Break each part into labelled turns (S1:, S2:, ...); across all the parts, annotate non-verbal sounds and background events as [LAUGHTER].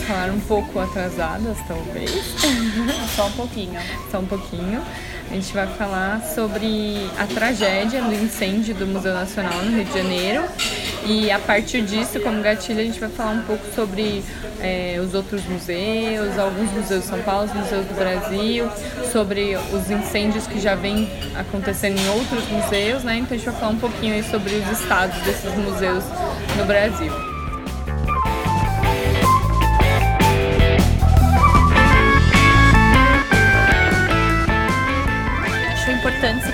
S1: falar um pouco atrasadas, talvez. [LAUGHS]
S2: Só um pouquinho.
S1: Só um pouquinho. A gente vai falar sobre a tragédia do incêndio do Museu Nacional no Rio de Janeiro. E a partir disso, como gatilho, a gente vai falar um pouco sobre é, os outros museus, alguns museus de São Paulo, os museus do Brasil, sobre os incêndios que já vêm acontecendo em outros museus, né? Então a gente vai falar um pouquinho aí sobre os estados desses museus no Brasil.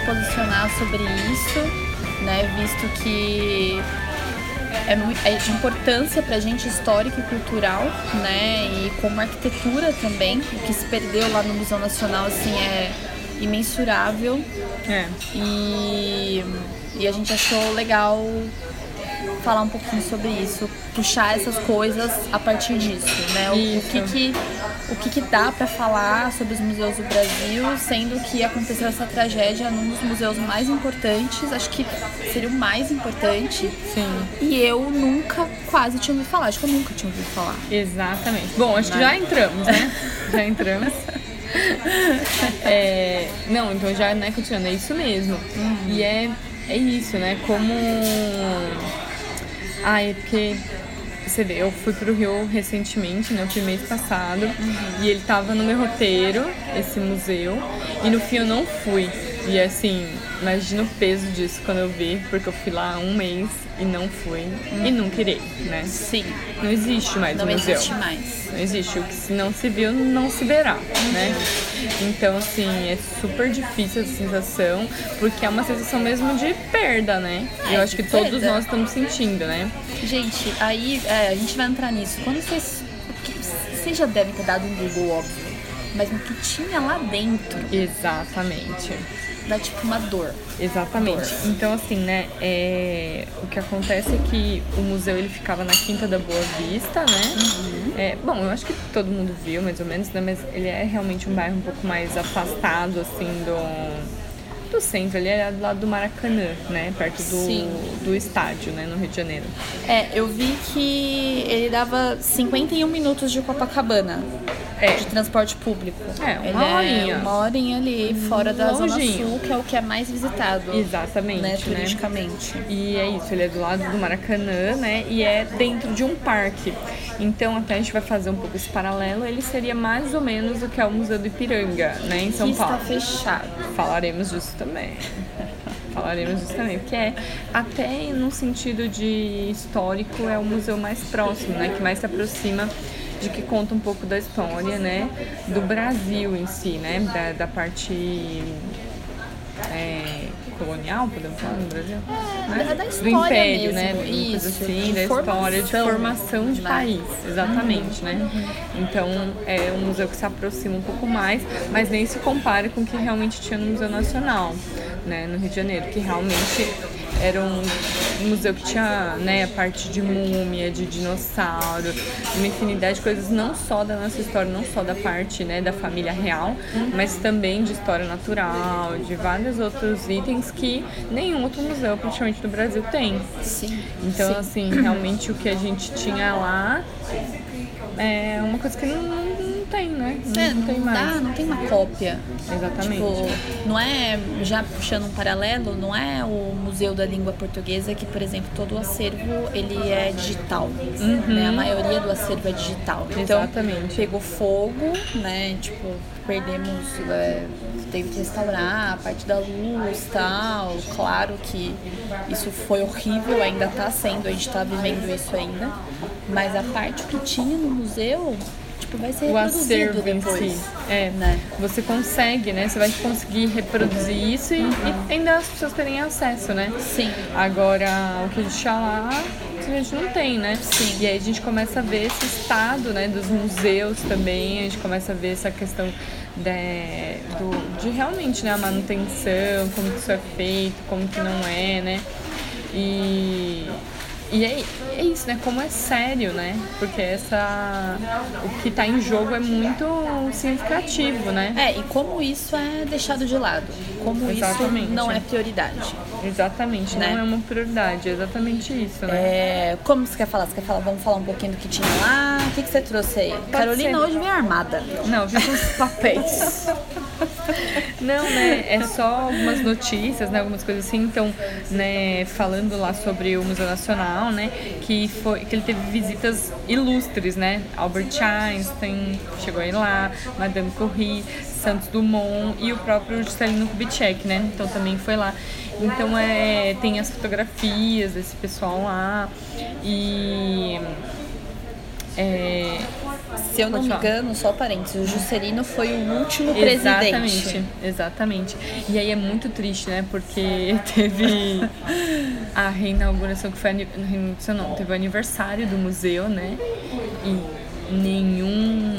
S2: Posicionar sobre isso, né? Visto que é, muito, é de importância para a gente histórica e cultural, né? E como arquitetura também, o que se perdeu lá no Museu Nacional assim é imensurável.
S1: É.
S2: E, e a gente achou legal falar um pouquinho sobre isso, puxar essas coisas a partir disso, né? O, o que que o que, que dá para falar sobre os museus do Brasil, sendo que aconteceu essa tragédia num dos museus mais importantes, acho que seria o mais importante.
S1: Sim.
S2: E eu nunca quase tinha ouvido falar, acho que eu nunca tinha ouvido falar.
S1: Exatamente. Bom, acho que já entramos, né? [LAUGHS] já entramos. [LAUGHS] É, não, então já, né, continuando, é isso mesmo.
S2: Uhum.
S1: E é, é isso, né? Como. Ah, é porque. Você vê, eu fui pro Rio recentemente, né? Eu fui mês passado.
S2: Uhum.
S1: E ele tava no meu roteiro, esse museu. E no fim eu não fui. E assim, imagina o peso disso quando eu vi, porque eu fui lá há um mês e não fui. E nunca irei, né?
S2: Sim,
S1: Não existe mais
S2: não
S1: o museu.
S2: existe mais.
S1: Não existe. O que se não se viu, não se verá, né? Então, assim, é super difícil essa sensação, porque é uma sensação mesmo de perda, né?
S2: É,
S1: Eu acho que todos
S2: perda.
S1: nós estamos sentindo, né?
S2: Gente, aí é, a gente vai entrar nisso. Quando vocês. Vocês já devem ter dado um Google, óbvio. Mas no que tinha lá dentro,
S1: Exatamente.
S2: Dá tipo uma dor.
S1: Exatamente.
S2: Dor.
S1: Então, assim, né? É... O que acontece é que o museu ele ficava na Quinta da Boa Vista, né? É, bom, eu acho que todo mundo viu, mais ou menos, né? Mas ele é realmente um bairro um pouco mais afastado, assim, do do centro, ele é do lado do Maracanã, né? Perto
S2: Sim.
S1: do, do estádio, né? No Rio de Janeiro.
S2: É, eu vi que ele dava 51 minutos de Copacabana.
S1: É.
S2: De transporte público.
S1: É, uma
S2: ele
S1: horinha.
S2: É uma horinha ali, fora da Zona
S1: Longinho.
S2: Sul, que é o que é mais visitado.
S1: Exatamente,
S2: Né,
S1: né?
S2: turisticamente.
S1: E é isso, ele é do lado do Maracanã, né? E é dentro de um parque. Então, até a gente vai fazer um pouco esse paralelo. Ele seria mais ou menos o que é o Museu do Ipiranga, né? Em São
S2: que está
S1: Paulo.
S2: fechado.
S1: Falaremos disso também. [LAUGHS] Falaremos disso também, porque é até no sentido de histórico é o museu mais próximo, né? Que mais se aproxima de que conta um pouco da história, né? Do Brasil em si, né? Da, da parte é, colonial, podemos falar no Brasil? né?
S2: da- da
S1: do
S2: história
S1: império,
S2: mesmo,
S1: né?
S2: Isso,
S1: assim, da história, de
S2: formação,
S1: de
S2: né?
S1: país, exatamente, né? Então é um museu que se aproxima um pouco mais, mas nem se compara com o que realmente tinha no Museu Nacional, né? No Rio de Janeiro, que realmente era um museu que tinha né, a parte de múmia, de dinossauro, uma infinidade de coisas, não só da nossa história, não só da parte né, da família real, mas também de história natural, de vários outros itens que nenhum outro museu praticamente do Brasil tem.
S2: Sim.
S1: Então,
S2: Sim.
S1: assim, realmente o que a gente tinha lá é uma coisa que não, não tem, né? Não,
S2: É,
S1: não
S2: não,
S1: tem
S2: dá,
S1: mais.
S2: não tem uma cópia.
S1: Exatamente.
S2: Tipo, não é, já puxando um paralelo, não é o Museu da Língua Portuguesa que, por exemplo, todo o acervo ele é digital. Né? A maioria do acervo é digital. Então,
S1: Exatamente.
S2: pegou fogo, né? Tipo, perdemos, é, teve que restaurar a parte da luz tal. Claro que isso foi horrível, ainda tá sendo, a gente tá vivendo isso ainda. Mas a parte que tinha no museu, tipo, vai ser
S1: o acervo em
S2: depois.
S1: si. É,
S2: né?
S1: Você consegue, né? Você vai conseguir reproduzir isso e, e ainda as pessoas terem acesso, né?
S2: Sim.
S1: Agora, o que a gente lá, a gente não tem, né?
S2: Sim.
S1: E aí a gente começa a ver esse estado, né, dos museus também, a gente começa a ver essa questão de, do, de realmente, né, a manutenção, como que isso é feito, como que não é, né? E, e é, é isso, né? Como é sério, né? Porque essa. O que está em jogo é muito significativo, né?
S2: É, e como isso é deixado de lado. Como exatamente. isso não é prioridade.
S1: Exatamente, né? não é uma prioridade, é exatamente isso, né?
S2: É, como você quer falar? Você quer falar? Vamos falar um pouquinho do que tinha lá? O que, que você trouxe aí? Pode Carolina ser. hoje vem armada.
S1: Não, vi com [LAUGHS] os papéis. Não, né? É só algumas notícias, né? Algumas coisas assim. Então, né, falando lá sobre o Museu Nacional, né? Que, foi, que ele teve visitas ilustres, né? Albert Einstein chegou aí lá, Madame Curie, Santos Dumont e o próprio Juscelino Kubitschek, né? Então também foi lá. Então é, tem as fotografias desse pessoal lá e é,
S2: se eu não me engano, só parênteses, o Juscelino foi o último
S1: presidente.
S2: Exatamente,
S1: exatamente. E aí é muito triste, né? Porque [LAUGHS] teve a reinauguração que foi não, teve o aniversário do museu, né? E nenhum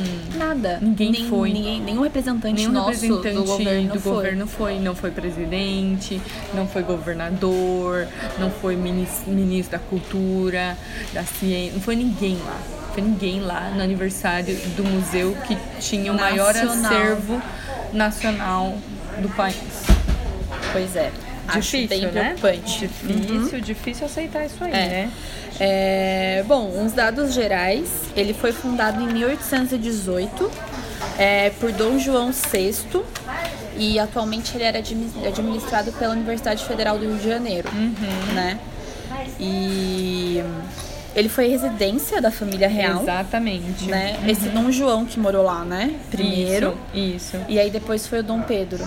S2: nada.
S1: Ninguém
S2: Nem,
S1: foi.
S2: Ninguém, nenhum representante nenhum nosso representante do governo, do
S1: foi. governo foi. Não foi presidente, não foi governador, não foi ministro da cultura, da ciência, não foi ninguém lá foi ninguém lá no aniversário do museu que tinha o maior acervo nacional do país.
S2: Pois é.
S1: Difícil, Acho bem
S2: né? preocupante.
S1: Difícil, uhum. difícil aceitar isso aí, é. né?
S2: É, bom, uns dados gerais. Ele foi fundado em 1818 é, por Dom João VI e atualmente ele era administrado pela Universidade Federal do Rio de Janeiro,
S1: uhum.
S2: né? E ele foi residência da família real.
S1: Exatamente.
S2: Né? Uhum. Esse Dom João que morou lá, né? Primeiro.
S1: Isso, isso.
S2: E aí depois foi o Dom Pedro.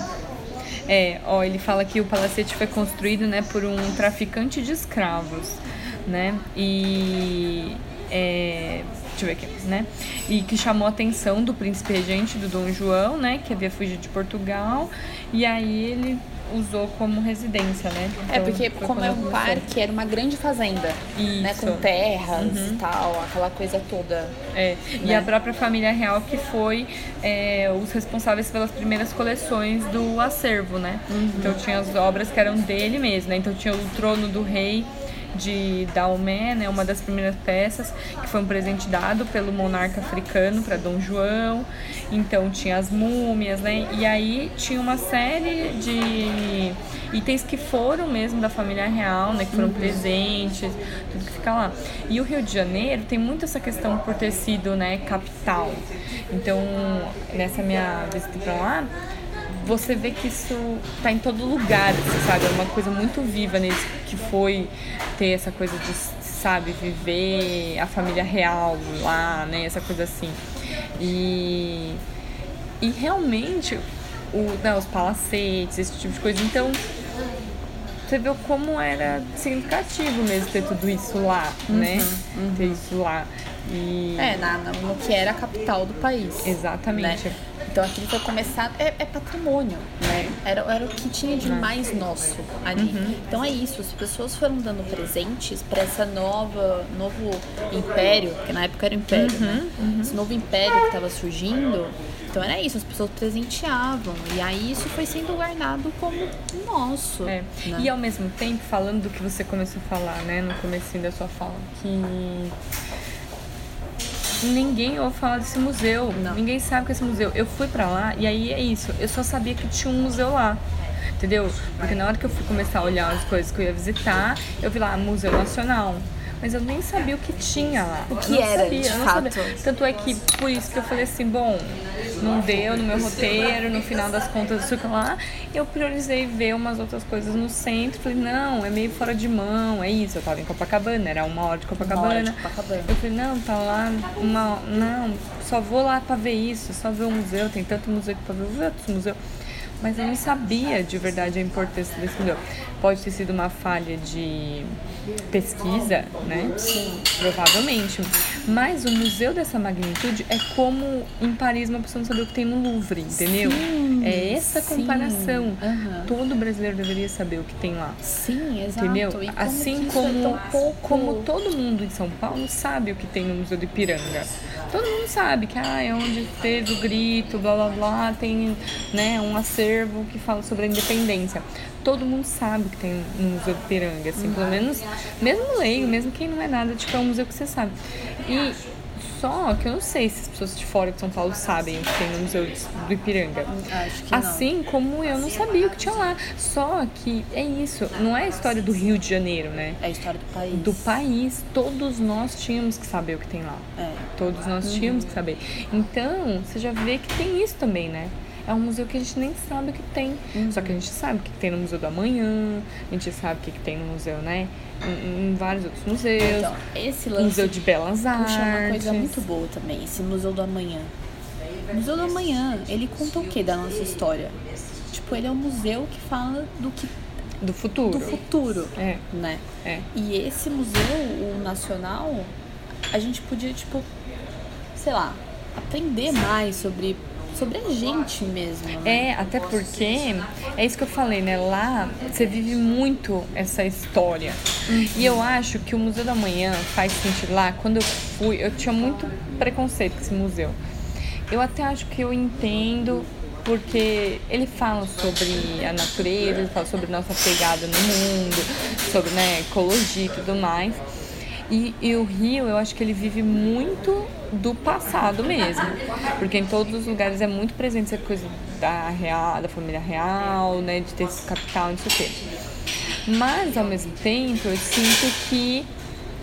S1: É, ó, ele fala que o palacete foi construído, né, por um traficante de escravos, né? E é, deixa eu ver aqui, né? E que chamou a atenção do príncipe regente do Dom João, né, que havia fugido de Portugal, e aí ele usou como residência, né?
S2: É, então, é, porque como é um parque, era uma grande fazenda, Isso. né? Com terras uhum. e tal, aquela coisa toda.
S1: É, né? e a própria família real que foi é, os responsáveis pelas primeiras coleções do acervo, né? Uhum. Então tinha as obras que eram dele mesmo, né? Então tinha o trono do rei, de Daomé, né, uma das primeiras peças, que foi um presente dado pelo monarca africano para Dom João. Então tinha as múmias, né? E aí tinha uma série de itens que foram mesmo da família real, né, que foram uhum. presentes, tudo que fica lá. E o Rio de Janeiro tem muito essa questão por ter sido, né, capital. Então, nessa minha visita para lá, você vê que isso tá em todo lugar, assim, sabe? É uma coisa muito viva nesse que foi ter essa coisa de, sabe, viver a família real lá, né? Essa coisa assim. E, e realmente, o, né, os palacetes, esse tipo de coisa. Então, você vê como era significativo mesmo ter tudo isso lá, uhum, né? Uhum. Ter isso lá. E...
S2: É, na, no que era a capital do país.
S1: Exatamente.
S2: Né? Então aquilo foi começado, é, é patrimônio, né? Era, era o que tinha de mais nosso ali. Uhum. Então é isso, as pessoas foram dando presentes para essa nova, novo império, que na época era império, uhum. né? Uhum. Esse novo império que estava surgindo. Então era isso, as pessoas presenteavam. E aí isso foi sendo guardado como nosso.
S1: É. Né? E ao mesmo tempo, falando do que você começou a falar, né, no começo da sua fala, que ninguém ouve falar desse museu. Não. Ninguém sabe que é esse museu. Eu fui para lá e aí é isso. Eu só sabia que tinha um museu lá. Entendeu? Porque na hora que eu fui começar a olhar as coisas que eu ia visitar, eu vi lá Museu Nacional mas eu nem sabia o que tinha lá.
S2: O que era, sabia, de fato. Sabia.
S1: Tanto é que por isso que eu falei assim, bom, não deu no meu roteiro, no final das contas, isso lá, eu priorizei ver umas outras coisas no centro. Falei, não, é meio fora de mão, é isso. Eu tava em Copacabana, era uma hora de Copacabana.
S2: Hora de Copacabana.
S1: Eu falei, não, tá lá uma. Não, só vou lá pra ver isso, só ver o museu, tem tanto museu pra ver, vou ver outros museus mas eu não sabia de verdade a importância desse museu. Pode ter sido uma falha de pesquisa, né?
S2: Sim.
S1: Provavelmente. Mas o museu dessa magnitude é como em Paris uma pessoa não saber o que tem no Louvre, entendeu?
S2: Sim,
S1: é essa comparação.
S2: Uhum.
S1: Todo brasileiro deveria saber o que tem lá.
S2: Sim, exato.
S1: Entendeu?
S2: Como
S1: assim
S2: é
S1: como,
S2: é
S1: como todo mundo em São Paulo sabe o que tem no Museu do Ipiranga. Todo mundo sabe que ah, é onde teve o grito, blá blá blá, tem né, um acervo que fala sobre a independência todo mundo sabe que tem no Museu do Ipiranga, assim, pelo menos, mesmo leigo, mesmo quem não é nada, tipo, é um museu que você sabe. E só que eu não sei se as pessoas de fora de São Paulo sabem o que tem no Museu do Ipiranga.
S2: Acho que
S1: assim
S2: não.
S1: como eu não sabia o que tinha lá. Só que é isso, não é a história do Rio de Janeiro, né?
S2: É a história do país.
S1: Do país, todos nós tínhamos que saber o que tem lá.
S2: É.
S1: Todos nós
S2: Uhum.
S1: tínhamos que saber. Então, você já vê que tem isso também, né? É um museu que a gente nem sabe o que tem.
S2: Uhum.
S1: Só que a gente sabe o que tem no Museu do Amanhã, a gente sabe o que tem no museu, né? Em, em vários outros museus.
S2: Então, esse lance
S1: museu de Belas Artes.
S2: puxa uma coisa muito boa também, esse Museu do Amanhã. O Museu do Amanhã, ele conta o que da nossa história? Tipo, ele é um museu que fala do que
S1: Do futuro.
S2: do futuro,
S1: É,
S2: né?
S1: é.
S2: E esse museu, o nacional, a gente podia, tipo, sei lá, aprender mais sobre, sobre a gente mesmo, né?
S1: É, até porque é isso que eu falei, né? Lá você vive muito essa história. E eu acho que o Museu da Manhã faz sentido lá. Quando eu fui, eu tinha muito preconceito com esse museu. Eu até acho que eu entendo porque ele fala sobre a natureza, ele fala sobre nossa pegada no mundo, sobre né, ecologia e tudo mais. E, e o Rio, eu acho que ele vive muito do passado mesmo. Porque em todos os lugares é muito presente essa coisa da, real, da família real, né? De ter esse capital, não sei o quê. Mas, ao mesmo tempo, eu sinto que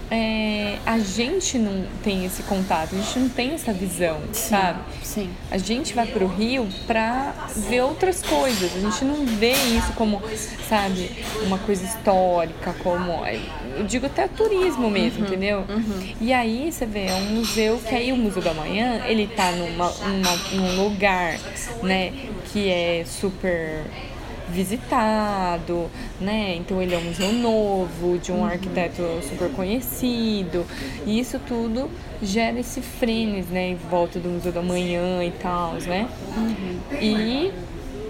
S1: é, a gente não tem esse contato, a gente não tem essa visão, sabe?
S2: Sim.
S1: A gente vai pro Rio pra ver outras coisas. A gente não vê isso como, sabe, uma coisa histórica, como. Eu digo até turismo mesmo, entendeu? E aí você vê, é um museu que aí o Museu da Manhã, ele tá numa, numa- num lugar, né, que é super visitado, né? Então ele é um museu novo, de um arquiteto super conhecido. E isso tudo gera esse frenes, né, em volta do Museu da Manhã e tal, né? E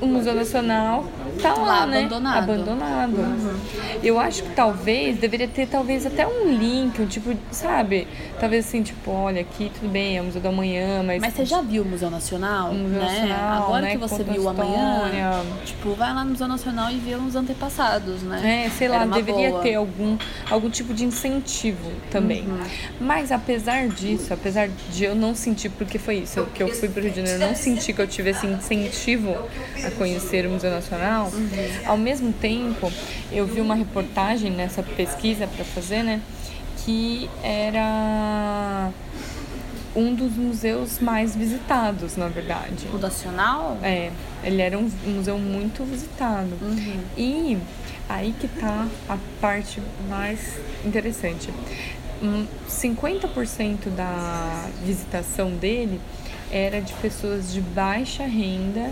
S1: o Museu Nacional tá lá,
S2: Lá,
S1: né?
S2: abandonado.
S1: Abandonado. Eu acho que talvez deveria ter talvez até um link, um tipo, sabe? Talvez assim, tipo, olha, aqui tudo bem, é o Museu da Manhã, mas
S2: Mas você já viu o Museu Nacional?
S1: O Museu
S2: né?
S1: Nacional,
S2: Agora
S1: né,
S2: que você
S1: conta
S2: viu amanhã, tipo, vai lá no Museu Nacional e vê uns antepassados, né?
S1: É, sei lá, deveria
S2: boa.
S1: ter algum, algum tipo de incentivo também.
S2: Uhum.
S1: Mas apesar disso, apesar de eu não sentir, porque foi isso, que eu fui pro Rio de Janeiro, eu não senti que eu tive esse incentivo a conhecer o Museu Nacional,
S2: Uhum.
S1: ao mesmo tempo, eu vi uma reportagem nessa pesquisa para fazer, né, que era um dos museus mais visitados, na verdade.
S2: O Nacional?
S1: É, ele era um museu muito visitado.
S2: Uhum.
S1: E aí que tá a parte mais interessante. Hum, 50% da visitação dele era de pessoas de baixa renda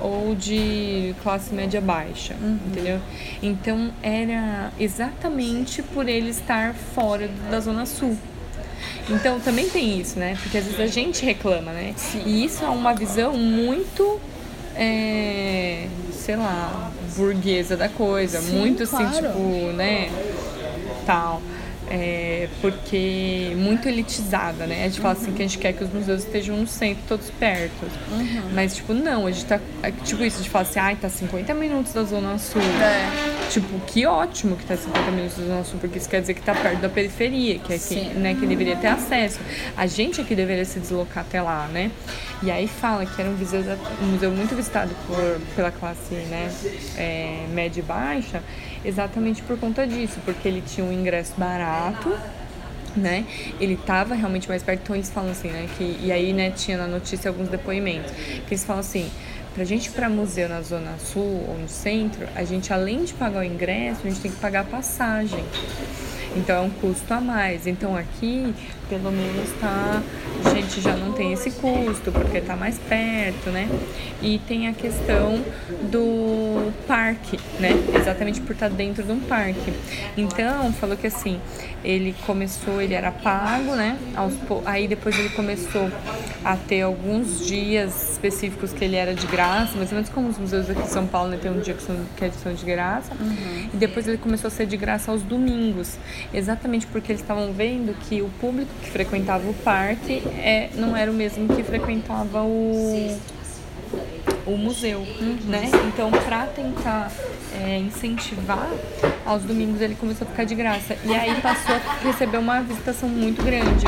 S1: ou de classe média baixa, entendeu? Então era exatamente por ele estar fora da zona sul. Então também tem isso, né? Porque às vezes a gente reclama, né? E isso é uma visão muito, é, sei lá, burguesa da coisa.
S2: Sim,
S1: muito assim,
S2: claro.
S1: tipo, né? Tal. É, porque muito elitizada, né? A gente fala assim que a gente quer que os museus estejam no centro, todos perto. Mas, tipo, não, a gente tá. é, Tipo, isso, a gente fala assim, ai, tá 50 minutos da Zona Sul.
S2: É.
S1: Tipo, que ótimo que tá 50 minutos da Zona Sul, porque isso quer dizer que tá perto da periferia, que é que,
S2: Sim.
S1: né, que deveria ter acesso. A gente aqui deveria se deslocar até lá, né? E aí fala que era um museu, um museu muito visitado por, pela classe né, é, média e baixa, exatamente por conta disso, porque ele tinha um ingresso barato, né? Ele estava realmente mais perto, então eles falam assim, né? Que, e aí, né, tinha na notícia alguns depoimentos, que eles falam assim, pra gente ir pra museu na Zona Sul ou no centro, a gente além de pagar o ingresso, a gente tem que pagar a passagem. Então é um custo a mais. Então aqui, pelo menos tá, a gente já não tem esse custo, porque tá mais perto, né? E tem a questão do parque, né? Exatamente por estar dentro de um parque. Então, falou que assim, ele começou, ele era pago, né? Aí depois ele começou a ter alguns dias específicos que ele era de graça, mais ou menos como os museus aqui em São Paulo, né? Tem um dia que são, que é de- são de graça. E depois ele começou a ser de graça aos domingos. Exatamente porque eles estavam vendo que o público que frequentava o parque é, não era o mesmo que frequentava o, o museu, uhum. né? Então, para tentar é, incentivar, aos domingos ele começou a ficar de graça. E aí passou a receber uma visitação muito grande.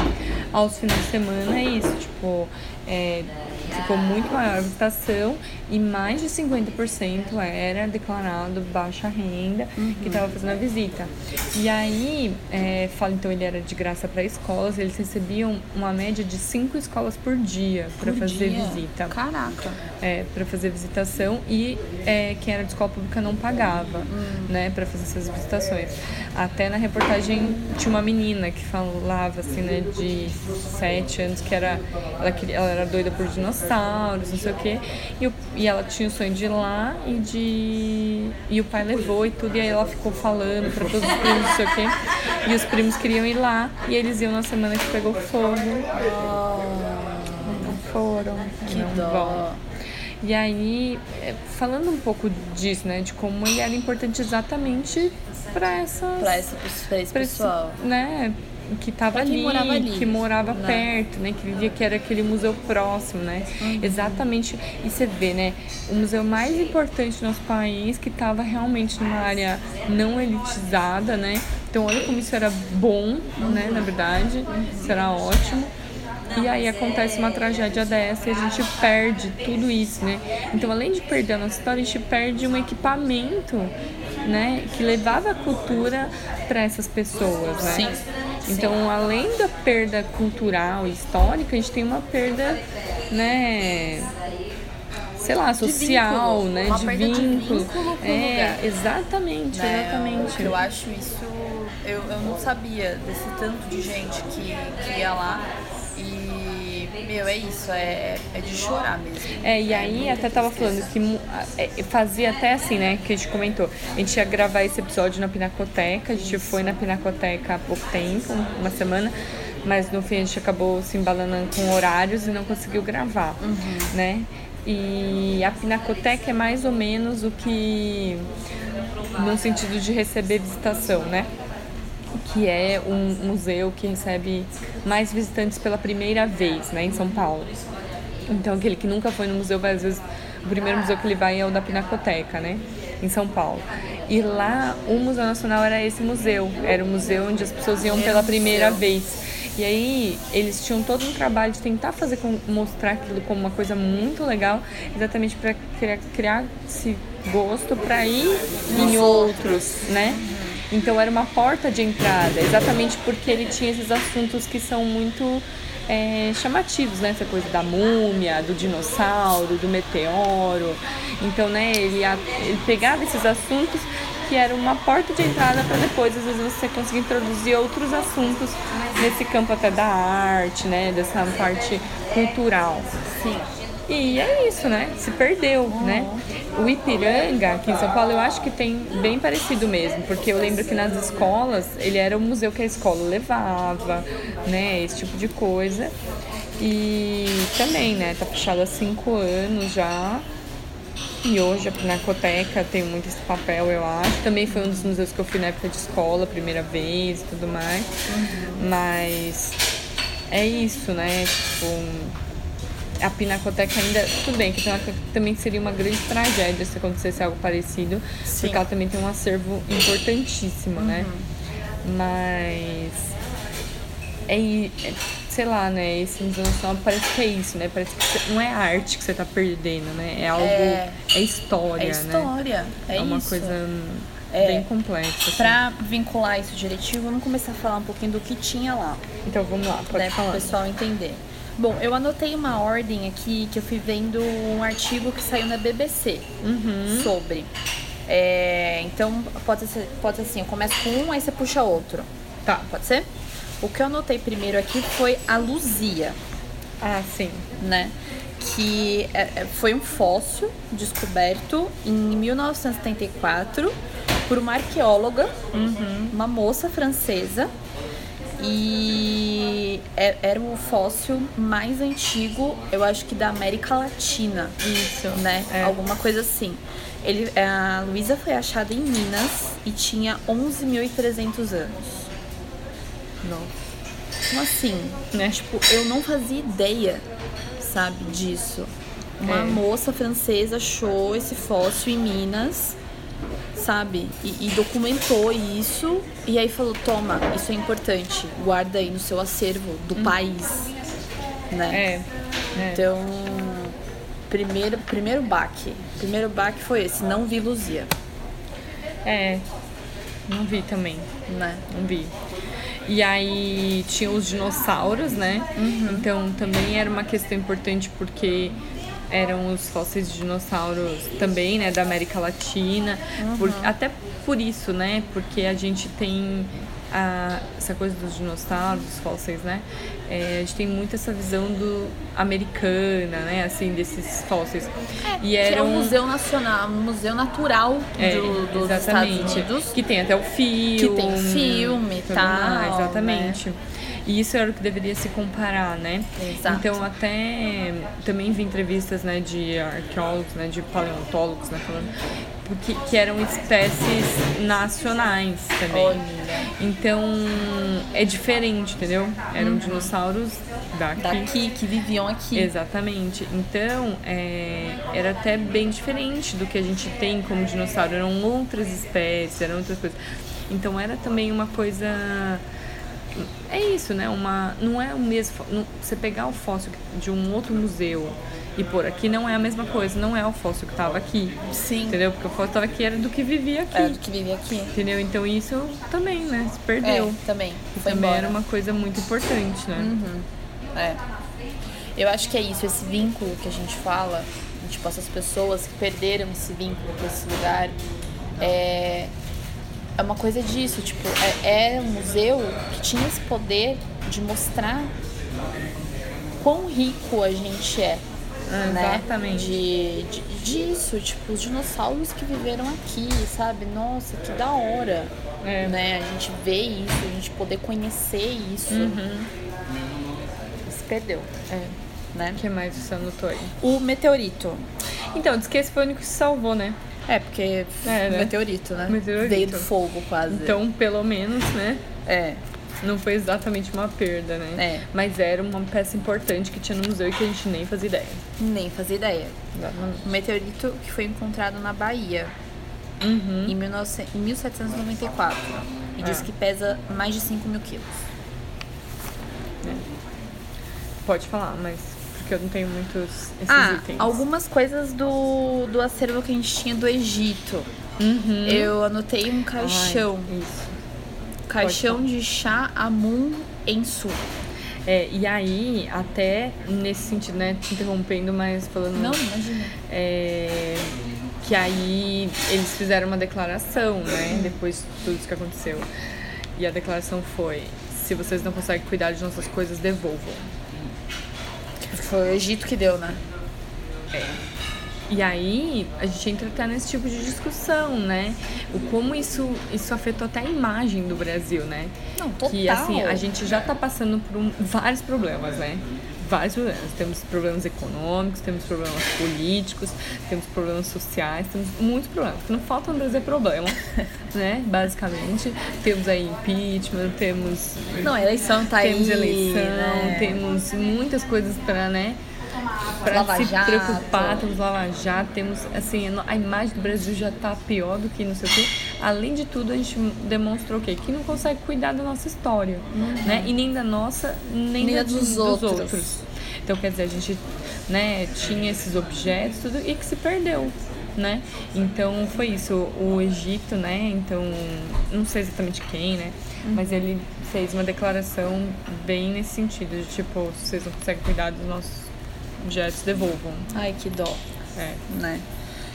S1: Aos finais de semana é isso, tipo, é, ficou muito maior a visitação e mais de 50% era declarado baixa renda uhum. que estava fazendo a visita. E aí, é, fala então ele era de graça para escolas, eles recebiam uma média de cinco escolas por dia para fazer
S2: dia?
S1: visita.
S2: Caraca!
S1: É, para fazer visitação e é, quem era de escola pública não pagava, uhum. né, para fazer essas visitações. Até na reportagem tinha uma menina que falava assim, né, de sete anos que era ela, queria, ela era doida por dinossauros, não sei o quê, e o e ela tinha o sonho de ir lá e de. E o pai levou e tudo, e aí ela ficou falando para todos os primos, não sei o quê. E os primos queriam ir lá e eles iam na semana que pegou fogo. Não foram.
S2: Que
S1: não
S2: dó. Vão.
S1: E aí, é, falando um pouco disso, né, de como ele era importante exatamente para essa
S2: para esse, esse pessoal,
S1: né, que estava ali, ali, que morava né? perto, né? Que vivia que era aquele museu próximo, né? Uhum. Exatamente. E você vê, né? O museu mais importante do nosso país que estava realmente numa área não elitizada, né? Então olha como isso era bom, né? Na verdade, isso era ótimo. E aí acontece uma tragédia dessa e a gente perde tudo isso, né? Então, além de perder a nossa história, a gente perde um equipamento, né? Que levava a cultura para essas pessoas, né?
S2: Sim.
S1: Então, além da perda cultural e histórica, a gente tem uma perda, né? sei lá, social,
S2: de
S1: né?
S2: Uma
S1: de
S2: perda
S1: vínculo.
S2: De vínculo
S1: é, lugar. exatamente, né? exatamente.
S2: Eu, eu acho isso. Eu, eu não sabia desse tanto de gente que, que ia lá meu, é isso, é, é de chorar mesmo.
S1: É, e aí até tava falando que é, fazia até assim, né, que a gente comentou. A gente ia gravar esse episódio na Pinacoteca, a gente isso. foi na Pinacoteca há pouco tempo, uma semana, mas no fim a gente acabou se embalando com horários e não conseguiu gravar, uhum. né? E a Pinacoteca é mais ou menos o que no sentido de receber visitação, né? Que é um museu que recebe mais visitantes pela primeira vez, né, em São Paulo. Então, aquele que nunca foi no museu, vai, às vezes, o primeiro museu que ele vai é o da Pinacoteca, né, em São Paulo. E lá, o Museu Nacional era esse museu, era o museu onde as pessoas iam pela primeira vez. E aí eles tinham todo um trabalho de tentar fazer mostrar aquilo como uma coisa muito legal, exatamente para criar, criar esse gosto para ir em outros, né? Então era uma porta de entrada, exatamente porque ele tinha esses assuntos que são muito é, chamativos, né? Essa coisa da múmia, do dinossauro, do meteoro. Então, né, ele, ele pegava esses assuntos que era uma porta de entrada para depois, às vezes, você conseguir introduzir outros assuntos nesse campo até da arte, né? Dessa parte cultural.
S2: Sim.
S1: E é isso, né? Se perdeu, uhum. né? O Ipiranga, aqui em São Paulo, eu acho que tem bem parecido mesmo, porque eu lembro que nas escolas, ele era o museu que a escola levava, né? Esse tipo de coisa. E também, né? Tá fechado há cinco anos já. E hoje a Pinacoteca tem muito esse papel, eu acho. Também foi um dos museus que eu fui na época de escola, primeira vez e tudo mais. Uhum. Mas é isso, né? Tipo a Pinacoteca ainda. Tudo bem, que também seria uma grande tragédia se acontecesse algo parecido, Sim. porque ela também tem um acervo importantíssimo, né? uhum. né? Mas. É, é, sei lá, né? Esse Museu Nacional parece que é isso, né? Parece que não é arte que você tá perdendo, né? É algo. É, é história,
S2: é história,
S1: né?
S2: É,
S1: é uma
S2: isso.
S1: coisa. É, bem complexa. Assim.
S2: Pra vincular isso direitinho, vamos começar a falar um pouquinho do que tinha lá.
S1: Então vamos lá, pode
S2: né,
S1: falar.
S2: Para o pessoal entender. Bom, eu anotei uma ordem aqui que eu fui vendo um artigo que saiu na BBC
S1: uhum.
S2: sobre. É, então, pode ser, pode ser assim, eu começo com um, aí você puxa outro.
S1: Tá.
S2: Pode ser? O que eu anotei primeiro aqui foi a Luzia.
S1: Ah, sim.
S2: Né? Que é, é foi um fóssil descoberto em 1974 por uma arqueóloga,
S1: uhum.
S2: uma moça francesa, e é, era o fóssil mais antigo, eu acho que da América Latina.
S1: Isso.
S2: Né? É. Alguma coisa assim. Ele, a Luísa foi achada em Minas e tinha 11.300 anos.
S1: Nossa.
S2: Como assim? Né? Tipo, eu não fazia ideia, sabe, disso. Uma
S1: É.
S2: moça francesa achou esse fóssil em Minas, sabe? E, e documentou isso. E aí falou: toma, isso é importante, guarda aí no seu acervo do país. Né?
S1: É. é.
S2: Então, primeiro, primeiro baque. Primeiro baque foi esse, não vi Luzia,
S1: É. Não vi também.
S2: né?
S1: Não vi. E aí tinha os dinossauros, né? Então também era uma questão importante porque eram os fósseis de dinossauros também, né, da América Latina. Por- até por isso, né? Porque a gente tem a- essa coisa dos dinossauros, dos fósseis, né? É, a gente tem muito essa visão do americana, né? Assim, desses fósseis. e
S2: Que é um museu nacional, um museu natural
S1: é,
S2: do- dos. Estados Unidos.
S1: Que tem até o filme.
S2: Que tem filme e tal,
S1: mais, exatamente. E isso era o que deveria se comparar, né?
S2: Exato.
S1: Então até também vi entrevistas né, de arqueólogos, né, de paleontólogos, né, falando porque, que eram espécies nacionais também.
S2: Olha.
S1: Então é diferente, entendeu? Eram dinossauros daqui.
S2: Uhum. Daqui, que viviam aqui.
S1: Exatamente. Então, é, era até bem diferente do que a gente tem como dinossauro. Eram outras espécies, eram outras coisas. Então, era também uma coisa. É isso, né? Uma, não é o mesmo. não- Você pegar o fóssil de um outro museu e pôr aqui não é a mesma coisa. Não é o fóssil que estava aqui.
S2: Sim.
S1: Entendeu? Porque o fóssil estava aqui era do que vivia aqui.
S2: É, do que vivia aqui.
S1: Entendeu? Então, isso também, né? Se perdeu.
S2: É, também. Foi
S1: também
S2: embora.
S1: era uma coisa muito importante, né?
S2: É. Eu acho que é isso, esse vínculo que a gente fala, tipo, essas pessoas que perderam esse vínculo com esse lugar, é, é uma coisa disso, tipo, é, é um museu que tinha esse poder de mostrar quão rico a gente é. Né?
S1: Exatamente.
S2: De, de, disso, tipo, os dinossauros que viveram aqui, sabe? Nossa, que da hora.
S1: É.
S2: Né? A gente vê isso, a gente poder conhecer isso. Se perdeu.
S1: É.
S2: Né?
S1: O que mais você anotou aí?
S2: O meteorito.
S1: Então, diz que esse foi o único que se salvou, né?
S2: É, porque
S1: É, né?
S2: meteorito, né?
S1: Meteorito.
S2: Veio do fogo quase.
S1: Então, pelo menos, né?
S2: É.
S1: Não foi exatamente uma perda, né?
S2: É.
S1: Mas era uma peça importante que tinha no museu e que a gente nem fazia ideia.
S2: Nem fazia ideia.
S1: Exatamente.
S2: O meteorito que foi encontrado na Bahia
S1: Uhum.
S2: em, 19 em 1794. E diz
S1: É.
S2: que pesa mais de 5 mil quilos.
S1: Pode falar, mas porque eu não tenho muitos esses
S2: Ah,
S1: itens.
S2: algumas coisas do, do acervo que a gente tinha do Egito.
S1: Uhum.
S2: Eu anotei um caixão.
S1: Ai, isso.
S2: caixão de chá Amun Ensu.
S1: É, e aí, até nesse sentido, né? Te interrompendo, mas falando.
S2: Não, imagina.
S1: É, que aí eles fizeram uma declaração, né? Depois de tudo isso que aconteceu. E a declaração foi: se vocês não conseguem cuidar de nossas coisas, devolvam.
S2: Foi o Egito que deu, né?
S1: E aí a gente entra até nesse tipo de discussão, né? O como isso, isso afetou até a imagem do Brasil, né?
S2: Não, total.
S1: Que assim, a gente já tá passando por um- vários problemas, né? Vários problemas. Temos problemas econômicos, temos problemas políticos, temos problemas sociais, temos muitos problemas. Não falta no Brasil é problema, [LAUGHS] né? Basicamente. Temos aí impeachment, temos
S2: Não, eleição tá
S1: temos
S2: aí.
S1: eleição,
S2: né?
S1: temos muitas coisas para, né? Para se preocupar, temos Lava Jato, temos, assim, a imagem do Brasil já tá pior do que não sei o quê. Além de tudo, a gente demonstrou o quê? Que não consegue cuidar da nossa história, né? E nem da nossa, nem,
S2: Nem
S1: da
S2: a dos outros.
S1: Então, quer dizer, a gente né, tinha esses objetos tudo, e que se perdeu, né? Então, foi isso. O Egito, né? Então, não sei exatamente quem, né? Mas ele fez uma declaração bem nesse sentido, de tipo, se vocês não conseguem cuidar dos nossos objetos, devolvam.
S2: Ai, que dó,
S1: É.
S2: né?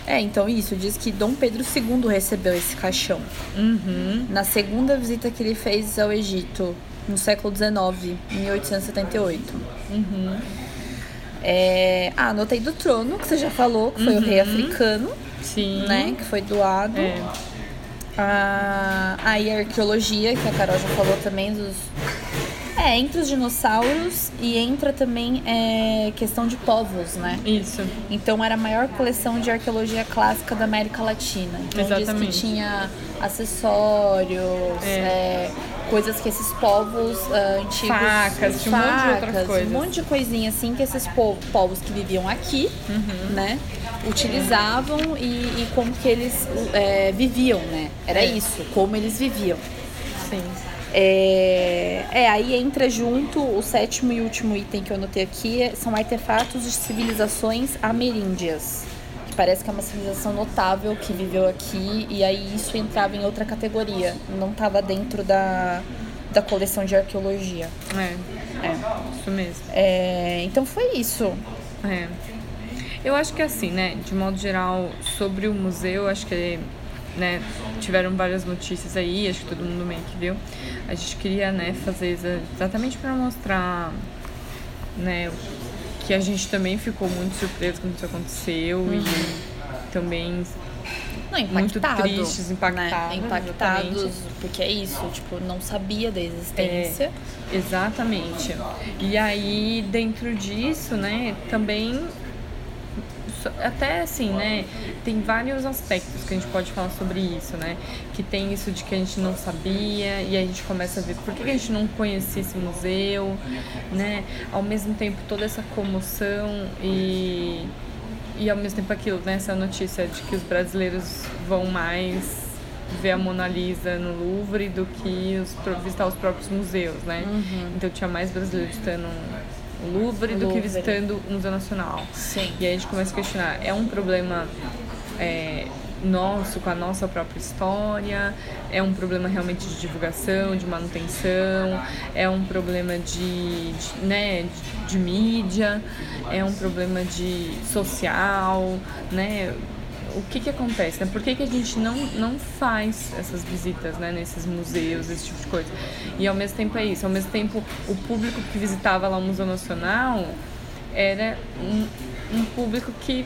S2: É, então isso, diz que Dom Pedro II recebeu esse caixão.
S1: Uhum.
S2: Na segunda visita que ele fez ao Egito, no século XIX, 1878.
S1: Uhum.
S2: É... Ah, anotei do trono, que você já falou, que foi o rei africano,
S1: Sim.
S2: né? Que foi doado.
S1: É.
S2: Ah, aí a arqueologia, que a Carol já falou também, dos. É, entre os dinossauros e entra também é, questão de povos, né?
S1: Isso.
S2: Então era a maior coleção de arqueologia clássica da América Latina. Então diz
S1: Exatamente.
S2: que tinha acessórios,
S1: É.
S2: é, coisas que esses povos uh, antigos.
S1: Facas, facas, um monte de outras coisas.
S2: Um monte de coisinha assim que esses povos que viviam aqui, uhum. né? Utilizavam e, e, como que eles é, viviam, né? Era é. isso, como eles viviam.
S1: Sim.
S2: É, é, aí entra junto o sétimo e último item que eu anotei aqui, são artefatos de civilizações ameríndias que parece que é uma civilização notável que viveu aqui e aí isso entrava em outra categoria, não estava dentro da, da coleção de arqueologia.
S1: É, é. isso mesmo.
S2: É, então foi isso.
S1: É. Eu acho que assim, né, de modo geral, sobre o museu, acho que né, tiveram várias notícias aí, acho que todo mundo meio que viu. A gente queria, né, fazer exatamente para mostrar, né, que a gente também ficou muito surpreso quando isso aconteceu uhum. e também
S2: não,
S1: muito tristes, impactados.
S2: Né? Impactados, exatamente. porque é isso, tipo, não sabia da existência.
S1: É, exatamente. E aí, dentro disso, né, também até assim, né? Tem vários aspectos que a gente pode falar sobre isso, né? Que tem isso de que a gente não sabia e a gente começa a ver por que a gente não conhecia esse museu, né? Ao mesmo tempo toda essa comoção e e ao mesmo tempo aquilo, né? Essa notícia de que os brasileiros vão mais ver a Mona Lisa no Louvre do que os, visitar os próprios museus, né? Uhum. Então tinha mais brasileiros estando Louvre, do que visitando o Museu Nacional.
S2: Sim.
S1: E aí a gente começa a questionar, é um problema é, nosso, com a nossa própria história, é um problema realmente de divulgação, de manutenção, é um problema de, de né, de, de mídia, é um problema de social, né? O que que acontece, né? Por que, que a gente não, não faz essas visitas, né? Nesses museus, esse tipo de coisa. E ao mesmo tempo é isso. Ao mesmo tempo, o público que visitava lá o Museu Nacional era um, um público que,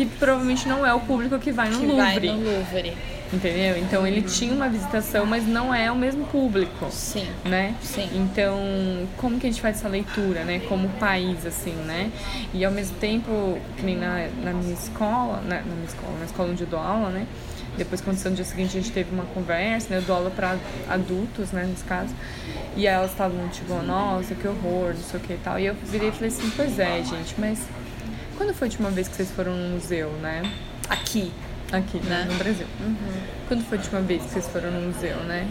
S1: que provavelmente não é o público que vai no
S2: que
S1: Louvre.
S2: Vai no Louvre.
S1: Entendeu? Então ele tinha uma visitação, mas não é o mesmo público.
S2: Sim.
S1: Né?
S2: Sim.
S1: Então, como que a gente faz essa leitura, né? Como país, assim, né? E ao mesmo tempo, que nem na, na minha escola, na, na minha escola, na escola onde eu dou aula, né? Depois, quando no dia seguinte, a gente teve uma conversa, né? Eu dou aula para adultos, né? Nesse caso. E aí elas estavam, tipo, nossa, que horror, não sei o que e tal. E eu virei e falei assim, pois é, gente, mas quando foi a última vez que vocês foram no museu, né?
S2: Aqui.
S1: Aqui, né? no Brasil.
S2: Uhum.
S1: Quando foi a última vez que vocês foram no museu, né?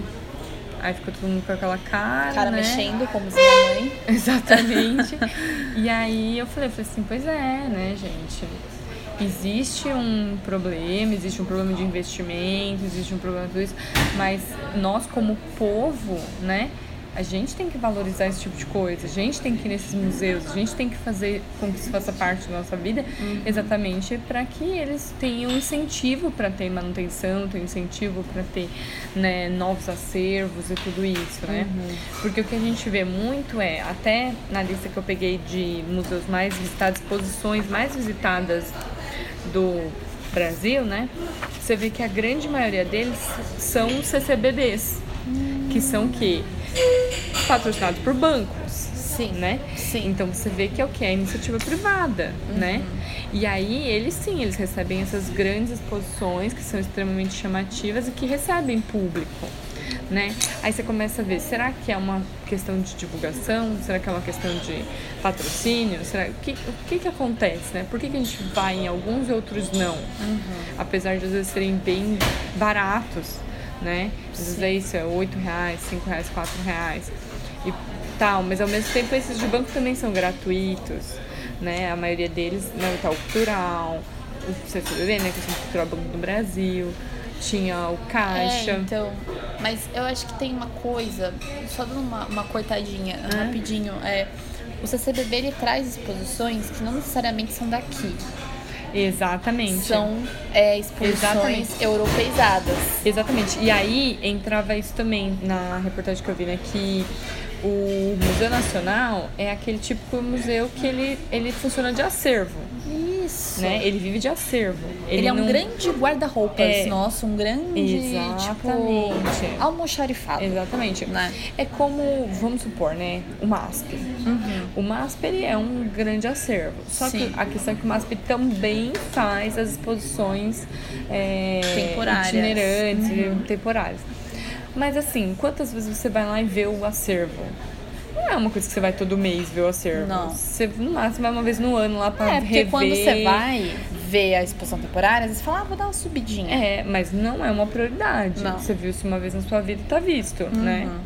S1: Aí ficou todo mundo com aquela cara.
S2: Cara
S1: né?
S2: mexendo, como minha mãe. [LAUGHS]
S1: Exatamente. e aí eu falei, eu falei assim, pois é, né, gente? Existe um problema, existe um problema de investimento, existe um problema tudo isso, mas nós como povo, né? A gente tem que valorizar esse tipo de coisa, a gente tem que ir nesses museus, a gente tem que fazer com que isso faça parte da nossa vida, uhum. exatamente para que eles tenham incentivo para ter manutenção, tenham incentivo para ter né, novos acervos e tudo isso, né? Uhum. Porque o que a gente vê muito é, até na lista que eu peguei de museus mais visitados, exposições mais visitadas do Brasil, né? Você vê que a grande maioria deles são CCBBs, uhum. que são que patrocinados por bancos.
S2: Sim.
S1: Né?
S2: Sim.
S1: Então você vê que é o que? É iniciativa privada, uhum. né? E aí eles sim, eles recebem essas grandes exposições que são extremamente chamativas e que recebem público. Né? Aí você começa a ver, será que é uma questão de divulgação? Será que é uma questão de patrocínio? Será o que o que, que acontece, né? Por que, que a gente vai em alguns e outros não?
S2: Uhum.
S1: Apesar de às vezes serem bem baratos, né? Às vezes é isso, é 8 reais, 5 reais, 4 reais e tal, mas ao mesmo tempo esses de banco também são gratuitos, né? A maioria deles, né, o Itaú Cultural, o CCBB, né, que é o Cultural Banco do Brasil, tinha o Caixa.
S2: É, então, mas eu acho que tem uma coisa, só dando uma, uma cortadinha, é? rapidinho, é, o CCBB ele traz exposições que não necessariamente são daqui.
S1: Exatamente.
S2: São é, exposições Exatamente. europeizadas.
S1: Exatamente. E aí entrava isso também na reportagem que eu vi, né? Que o Museu Nacional é aquele típico museu que ele, ele funciona de acervo.
S2: Isso.
S1: Né? Ele vive de acervo.
S2: Ele, ele é um não... grande guarda-roupas é... nosso, um grande Exatamente. Tipo, almoxarifado.
S1: Exatamente.
S2: Né?
S1: É como, vamos supor, né? O MASP.
S2: Uhum.
S1: O MASP ele é um grande acervo. Só
S2: Sim.
S1: que a questão é que o MASP também faz as exposições é,
S2: temporárias.
S1: itinerantes, uhum. temporárias. Mas assim, quantas vezes você vai lá e vê o acervo? Não é uma coisa que você vai todo mês ver o acervo.
S2: Não.
S1: Você, no máximo, vai uma vez no ano lá pra
S2: É, porque
S1: rever.
S2: quando você vai ver a exposição temporária, às vezes você fala, ah, vou dar uma subidinha.
S1: É, mas não é uma prioridade.
S2: Não.
S1: Você viu isso uma vez na sua vida e tá visto, né?
S2: Uhum.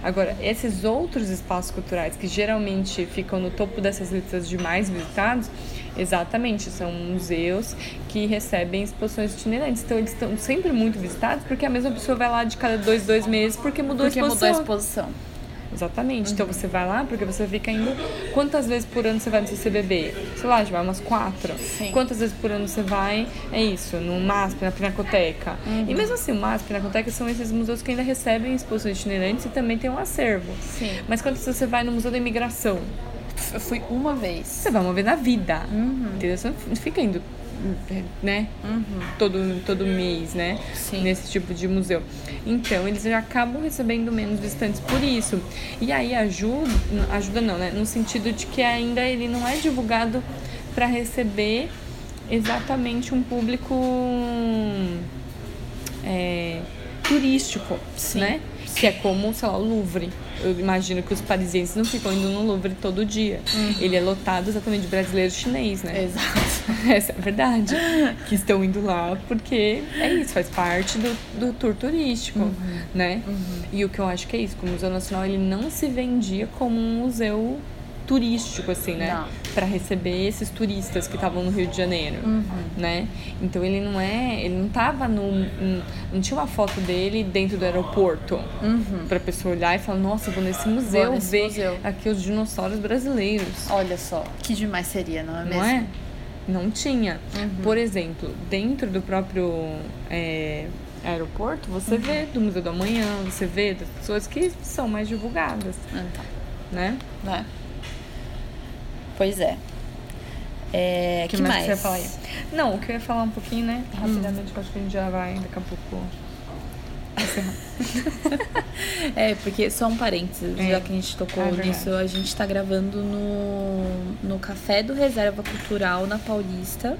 S1: Agora, esses outros espaços culturais que geralmente ficam no topo dessas listas de mais visitados, exatamente, são museus que recebem exposições itinerantes. Então, eles estão sempre muito visitados porque a mesma pessoa vai lá de cada dois, dois meses porque mudou
S2: Porque
S1: a
S2: mudou
S1: exposição.
S2: a exposição.
S1: Exatamente. Então você vai lá porque você fica indo. Quantas vezes por ano você vai no CCBB? Sei lá, já vai umas quatro.
S2: Sim.
S1: Quantas vezes por ano você vai? É isso, no MASP, na Pinacoteca.
S2: Uhum.
S1: E mesmo assim, o MASP e Pinacoteca são esses museus que ainda recebem exposições itinerantes e também tem um acervo.
S2: Sim.
S1: Mas quantas vezes você vai no Museu da Imigração?
S2: Eu fui uma vez.
S1: Você vai uma vez na vida.
S2: Uhum.
S1: Entendeu? Você não fica indo, né? Todo, todo mês, né?
S2: Sim.
S1: Nesse tipo de museu. Então, eles já acabam recebendo menos visitantes por isso. E aí ajuda, ajuda não, né? No sentido de que ainda ele não é divulgado para receber exatamente um público é, turístico,
S2: Sim.
S1: né? Que é como, sei lá, o Louvre. Eu imagino que os parisienses não ficam indo no Louvre todo dia. Ele é lotado exatamente de brasileiro chinês, né?
S2: Exato. [LAUGHS]
S1: Essa é a verdade. que estão indo lá porque é isso, faz parte do, do tour turístico,
S2: Uhum.
S1: né? E o que eu acho que é isso, que o Museu Nacional ele não se vendia como um museu turístico, assim, né?
S2: Não.
S1: Para receber esses turistas que estavam no Rio de Janeiro,
S2: Uhum.
S1: né? Então ele não é, ele não tava no, não tinha uma foto dele dentro do aeroporto
S2: Uhum.
S1: pra pessoa olhar e falar, nossa, vou nesse museu
S2: nesse
S1: ver
S2: museu.
S1: aqui os dinossauros brasileiros.
S2: Olha só, que demais seria, não é mesmo?
S1: Não é? Não tinha.
S2: Uhum.
S1: Por exemplo, dentro do próprio é, aeroporto, você
S2: Uhum.
S1: vê do Museu do Amanhã, você vê das pessoas que são mais divulgadas,
S2: Então,
S1: né?
S2: né? Pois é. É,
S1: O
S2: que,
S1: que mais, que você ia falar aí? Não, o que eu ia falar um pouquinho, né? Rapidamente, que eu acho que a gente já vai daqui a pouco. [LAUGHS]
S2: É, porque só um parênteses,
S1: É.
S2: já que a gente tocou
S1: Ah, verdade.
S2: nisso, a gente tá gravando no, no Café do Reserva Cultural na Paulista.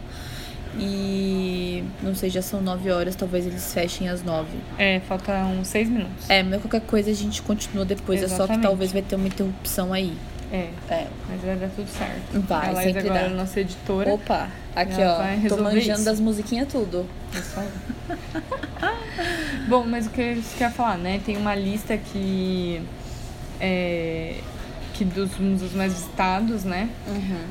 S2: E não sei, já são nove horas, talvez eles fechem às nove.
S1: É, falta uns seis minutos.
S2: É, mas qualquer coisa a gente continua depois, é só que
S1: Exatamente.
S2: talvez vai ter uma interrupção aí.
S1: É,
S2: É.
S1: mas vai dar tudo certo.
S2: Vai,
S1: a Laís
S2: sempre
S1: agora
S2: dá.
S1: é nossa editora.
S2: Opa, aqui
S1: Ela
S2: ó, tô manjando das musiquinhas tudo.
S1: É só- [LAUGHS] Bom, mas o que eu queria falar, né? Tem uma lista que. É, que dos museus mais visitados, né?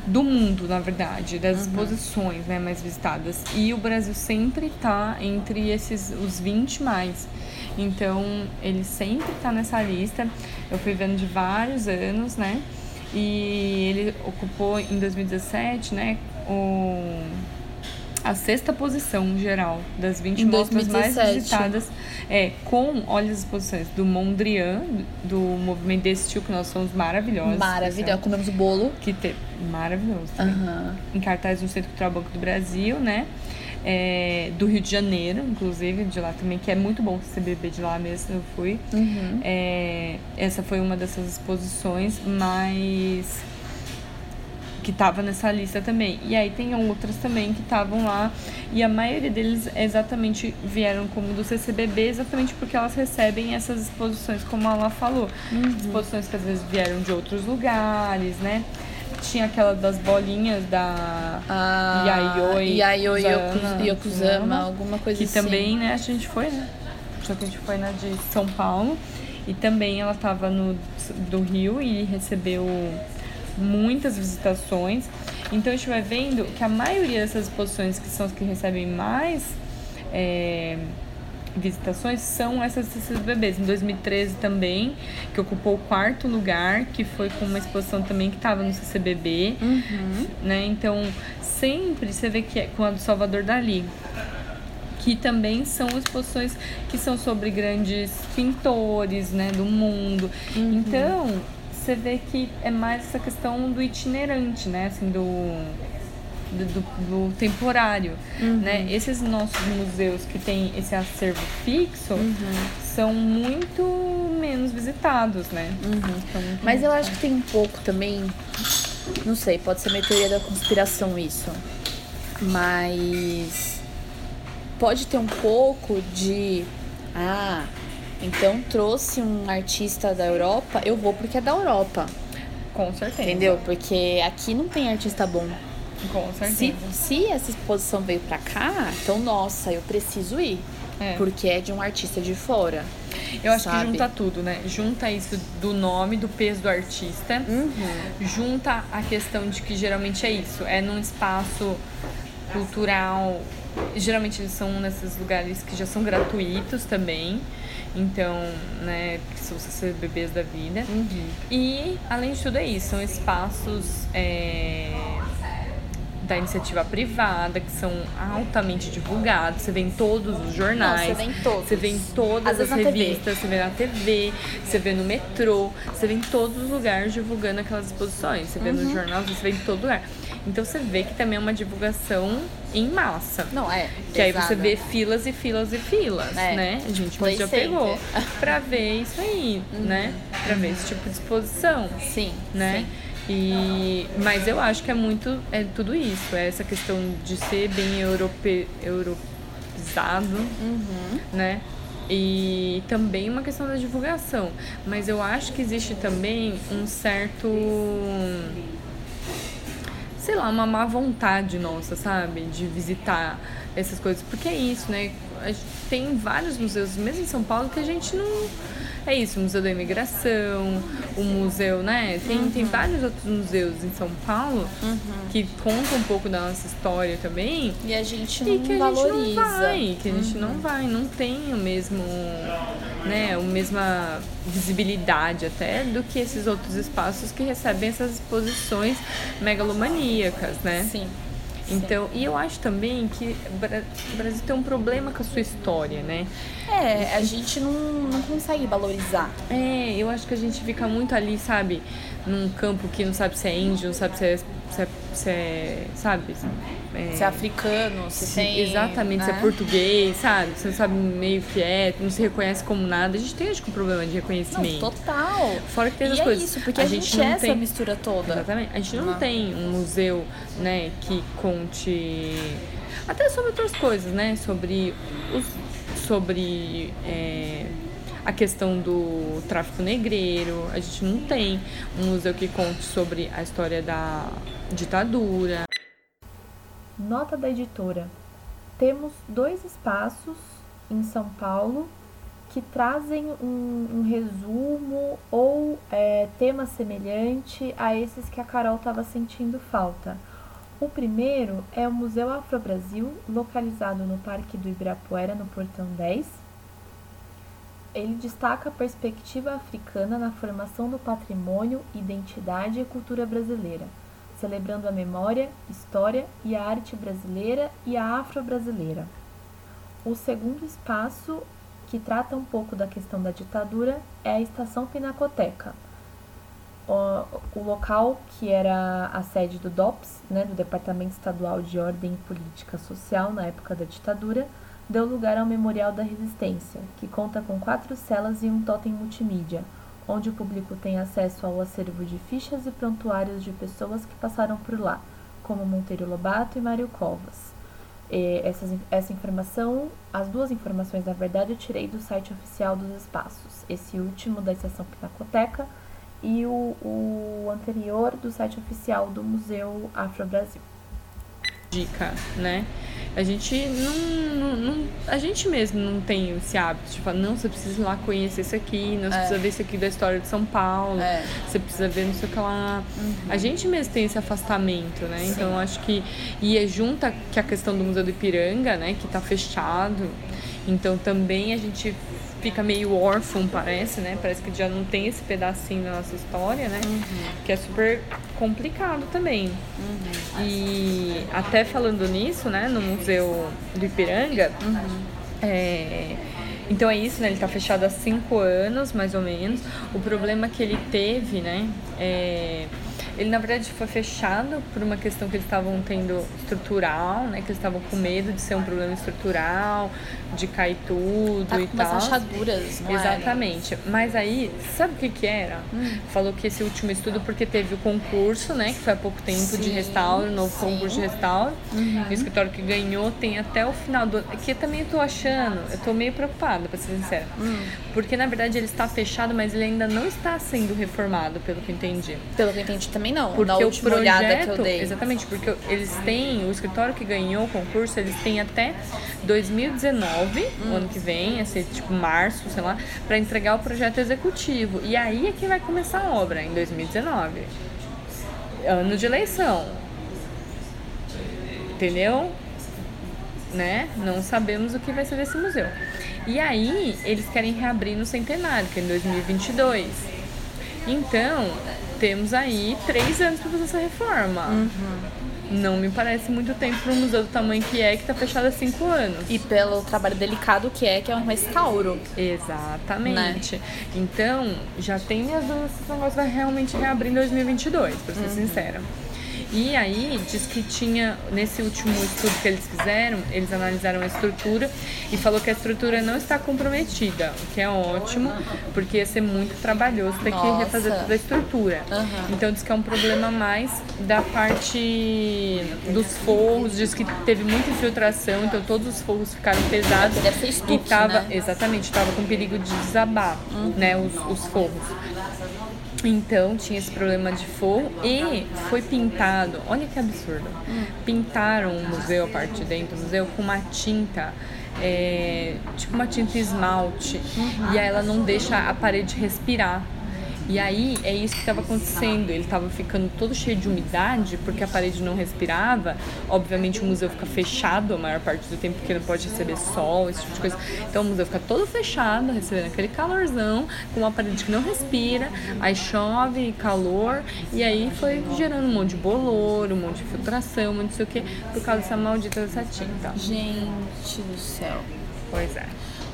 S1: Do mundo, na verdade, das exposições né, mais visitadas. E o Brasil sempre tá entre esses os 20 mais. Então, ele sempre tá nessa lista. Eu fui vendo de vários anos, né? E ele ocupou em 2017, né? O, a sexta posição geral das 20
S2: Em
S1: mostras mais
S2: 2017.
S1: visitadas. É, com, olha as exposições do Mondrian, do movimento de estilo, que nós somos maravilhosos.
S2: Maravilhoso. Comemos o bolo.
S1: Que te... Maravilhoso também.
S2: Aham.
S1: Em cartaz no Centro Cultural Banco do Brasil, né? É, do Rio de Janeiro, inclusive, de lá também, que é muito bom você beber de lá mesmo, eu fui.
S2: Uhum.
S1: É, essa foi uma dessas exposições, mas que tava nessa lista também. E aí tem outras também que estavam lá e a maioria deles exatamente vieram como do CCBB, exatamente porque elas recebem essas exposições, como ela falou. Exposições que às vezes vieram de outros lugares, né? Tinha aquela das bolinhas da
S2: Ah,
S1: Yayoi
S2: Yayoi
S1: Zana,
S2: Yoku- Yokozama,
S1: Zama,
S2: alguma coisa
S1: que
S2: assim.
S1: também, né, a gente foi, né? Só que a gente foi na de São Paulo e também ela estava no do Rio e recebeu muitas visitações. Então a gente vai vendo que a maioria dessas exposições que são as que recebem mais é, visitações são essas desses bebês. Em 2013 também, que ocupou o quarto lugar, que foi com uma exposição também que estava no CCBB,
S2: Uhum.
S1: né? Então, sempre você vê que é com a do Salvador Dali, que também são exposições que são sobre grandes pintores, né, do mundo. Então, você vê que é mais essa questão do itinerante, né, assim, do do, do- do temporário, né? Esses nossos museus que têm esse acervo fixo são muito menos visitados, né? Muito
S2: Mas eu acho que tem um pouco também. Não sei, pode ser meio teoria da conspiração isso. Mas. Pode ter um pouco de. Ah,
S3: Então trouxe um artista da Europa, eu vou porque é da Europa.
S1: Com certeza.
S3: Entendeu? Porque aqui não tem artista bom.
S1: Com certeza.
S3: Se, se essa exposição veio pra cá, então, nossa, eu preciso ir.
S1: É.
S3: Porque é de um artista de fora.
S1: Eu acho
S3: sabe?
S1: que junta tudo, né? Junta isso do nome, do peso do artista.
S3: Uhum.
S1: Junta a questão de que geralmente é isso. É num espaço cultural. Geralmente eles são nesses lugares que já são gratuitos também. Então, né, você ser bebês da vida.
S3: Uhum.
S1: E, além de tudo, é isso. São espaços é, da iniciativa privada, que são altamente divulgados. Você vê em todos os jornais.
S3: Não, você vê em todos.
S1: Você vê em todas
S3: Às
S1: as revistas, você vê na TV, você vê no metrô, você vê em todos os lugares divulgando aquelas exposições. Você vê
S3: Uhum.
S1: no jornal, você vê em todo lugar. Então você vê que também é uma divulgação em massa.
S3: Não, é.
S1: Que aí você vê filas e filas e filas,
S3: É,
S1: né? A gente
S3: Play
S1: já
S3: Center.
S1: pegou pra ver isso aí, né? Pra ver esse tipo de exposição,
S3: Sim.
S1: né? E, mas eu acho que é muito, é tudo isso, é essa questão de ser bem europe, europeizado,
S3: Uhum.
S1: né? E também uma questão da divulgação. Mas eu acho que existe também um certo. Sei lá, uma má vontade nossa, sabe? De visitar essas coisas. Porque é isso, né? Tem vários museus, mesmo em São Paulo, que a gente não. É isso, o Museu da Imigração, o museu, né? Tem, tem vários outros museus em São Paulo que contam um pouco da nossa história também.
S3: E a gente não
S1: E que a
S3: valoriza.
S1: gente não vai, que a gente não vai, não tem o mesmo, né, a mesma visibilidade até do que esses outros espaços que recebem essas exposições megalomaníacas, né?
S3: Sim.
S1: Então, e eu acho também que o Bra- o Brasil tem um problema com a sua história, né?
S3: É, a gente não, não consegue valorizar.
S1: É, eu acho que a gente fica muito ali, sabe, num campo que não sabe se é índio, não sabe se é, se é, se é sabe? É,
S3: Se é africano, se,
S1: se-
S3: tem.
S1: exatamente, se é
S3: né?
S1: português, sabe? Você não sabe meio que é, não se reconhece como nada. A gente tem, acho que, um problema de
S3: Não,
S1: reconhecimento.
S3: total.
S1: Fora que tem essas
S3: é
S1: coisas.
S3: isso, porque a, gente,
S1: não
S3: é essa
S1: tem...
S3: mistura toda.
S1: Exatamente. A gente não
S3: Ah.
S1: tem um museu, né, que conte até sobre outras coisas, né? Sobre os sobre é, a questão do tráfico negreiro. A gente não tem um museu que conte sobre a história da ditadura.
S2: Nota da editora. Temos dois espaços em São Paulo que trazem um, um resumo ou é, tema semelhante a esses que a Carol estava sentindo falta. O primeiro é o Museu Afro-Brasil, localizado no Parque do Ibirapuera, no Portão 10. Ele destaca a perspectiva africana na formação do patrimônio, identidade e cultura brasileira celebrando a memória, história e a arte brasileira e a afro-brasileira. O segundo espaço, que trata um pouco da questão da ditadura, é a Estação Pinacoteca. O, local que era a sede do DOPS, né, do Departamento Estadual de Ordem Política Social na época da ditadura, deu lugar ao Memorial da Resistência, que conta com quatro celas e um totem multimídia, onde o público tem acesso ao acervo de fichas e prontuários de pessoas que passaram por lá, como Monteiro Lobato e Mário Covas. E essas, essa informação, as duas informações, na verdade, eu tirei do site oficial dos espaços. Esse último da Estação Pinacoteca e o, o anterior do site oficial do Museu Afro Brasil.
S1: Dica, né? A gente não, não, não- a gente mesmo não tem esse hábito de falar, não, você precisa ir lá conhecer isso aqui, não, você precisa ver isso aqui da história de São Paulo,
S3: É.
S1: você precisa ver não sei o que lá. A gente mesmo tem esse afastamento, né?
S3: Sim.
S1: Então acho que. E é junta que a questão do Museu do Ipiranga, né? Que tá fechado. Então também a gente fica meio órfão, parece, né? Parece que já não tem esse pedacinho da nossa história, né? Que é super complicado também. E até falando nisso, né, no Museu do Ipiranga, é, então é isso, né? Ele tá fechado há cinco anos, mais ou menos. O problema que ele teve, né? É, ele na verdade foi fechado por uma questão que eles estavam tendo estrutural, né? Que eles estavam com medo de ser um problema estrutural, de cair tudo
S2: tá
S1: e
S2: com
S1: tal.
S2: umas rachaduras, não
S1: Exatamente.
S2: Era?
S1: Mas aí, sabe o que que era? Hum. Falou que esse último estudo, porque teve o concurso, né? Que foi há pouco tempo sim, de restauro, novo sim. concurso de restauro. Uhum. O escritório que ganhou tem até o final do ano. Que eu também tô achando, eu tô meio preocupada, pra ser sincera. Hum. Porque na verdade ele está fechado, mas ele ainda não está sendo reformado, pelo que eu entendi.
S2: Pelo que eu entendi também não.
S1: Porque o
S2: última
S1: projeto,
S2: olhada que eu dei.
S1: exatamente, porque eles têm, o escritório que ganhou o concurso, eles têm até 2019, hum. o ano que vem, assim, tipo março, sei lá, para entregar o projeto executivo. E aí é que vai começar a obra, em 2019. Ano de eleição. Entendeu? Né? Não sabemos o que vai ser desse museu. E aí, eles querem reabrir no centenário, que é em 2022. Então, temos aí três anos para fazer essa reforma. Uhum. Não me parece muito tempo para um museu do tamanho que é, que está fechado há cinco anos.
S2: E pelo trabalho delicado que é, que é um restauro.
S1: Exatamente. Né? Então, já tem minhas dúvidas se esse negócio vai realmente reabrir em 2022, para ser uhum. sincera. E aí diz que tinha, nesse último estudo que eles fizeram, eles analisaram a estrutura e falou que a estrutura não está comprometida, o que é ótimo, porque ia ser muito trabalhoso ter que refazer toda a estrutura. Uhum. Então diz que é um problema mais da parte dos forros, diz que teve muita infiltração, então todos os forros ficaram pesados.
S2: Deve ser estuque,
S1: e tava,
S2: né?
S1: exatamente, estava com perigo de desabar, uhum. né, os, os forros. Então tinha esse problema de fogo e foi pintado, olha que absurdo. Pintaram o museu, a parte de dentro do museu, com uma tinta, é, tipo uma tinta esmalte. E aí ela não deixa a parede respirar. E aí é isso que estava acontecendo. Ele estava ficando todo cheio de umidade porque a parede não respirava. Obviamente o museu fica fechado a maior parte do tempo porque não pode receber sol, esse tipo de coisa. Então o museu fica todo fechado, recebendo aquele calorzão, com uma parede que não respira. Aí chove, calor, e aí foi gerando um monte de bolor, um monte de filtração, um monte de sei o que, por causa dessa maldita dessa tinta.
S2: Gente do céu.
S1: Pois é.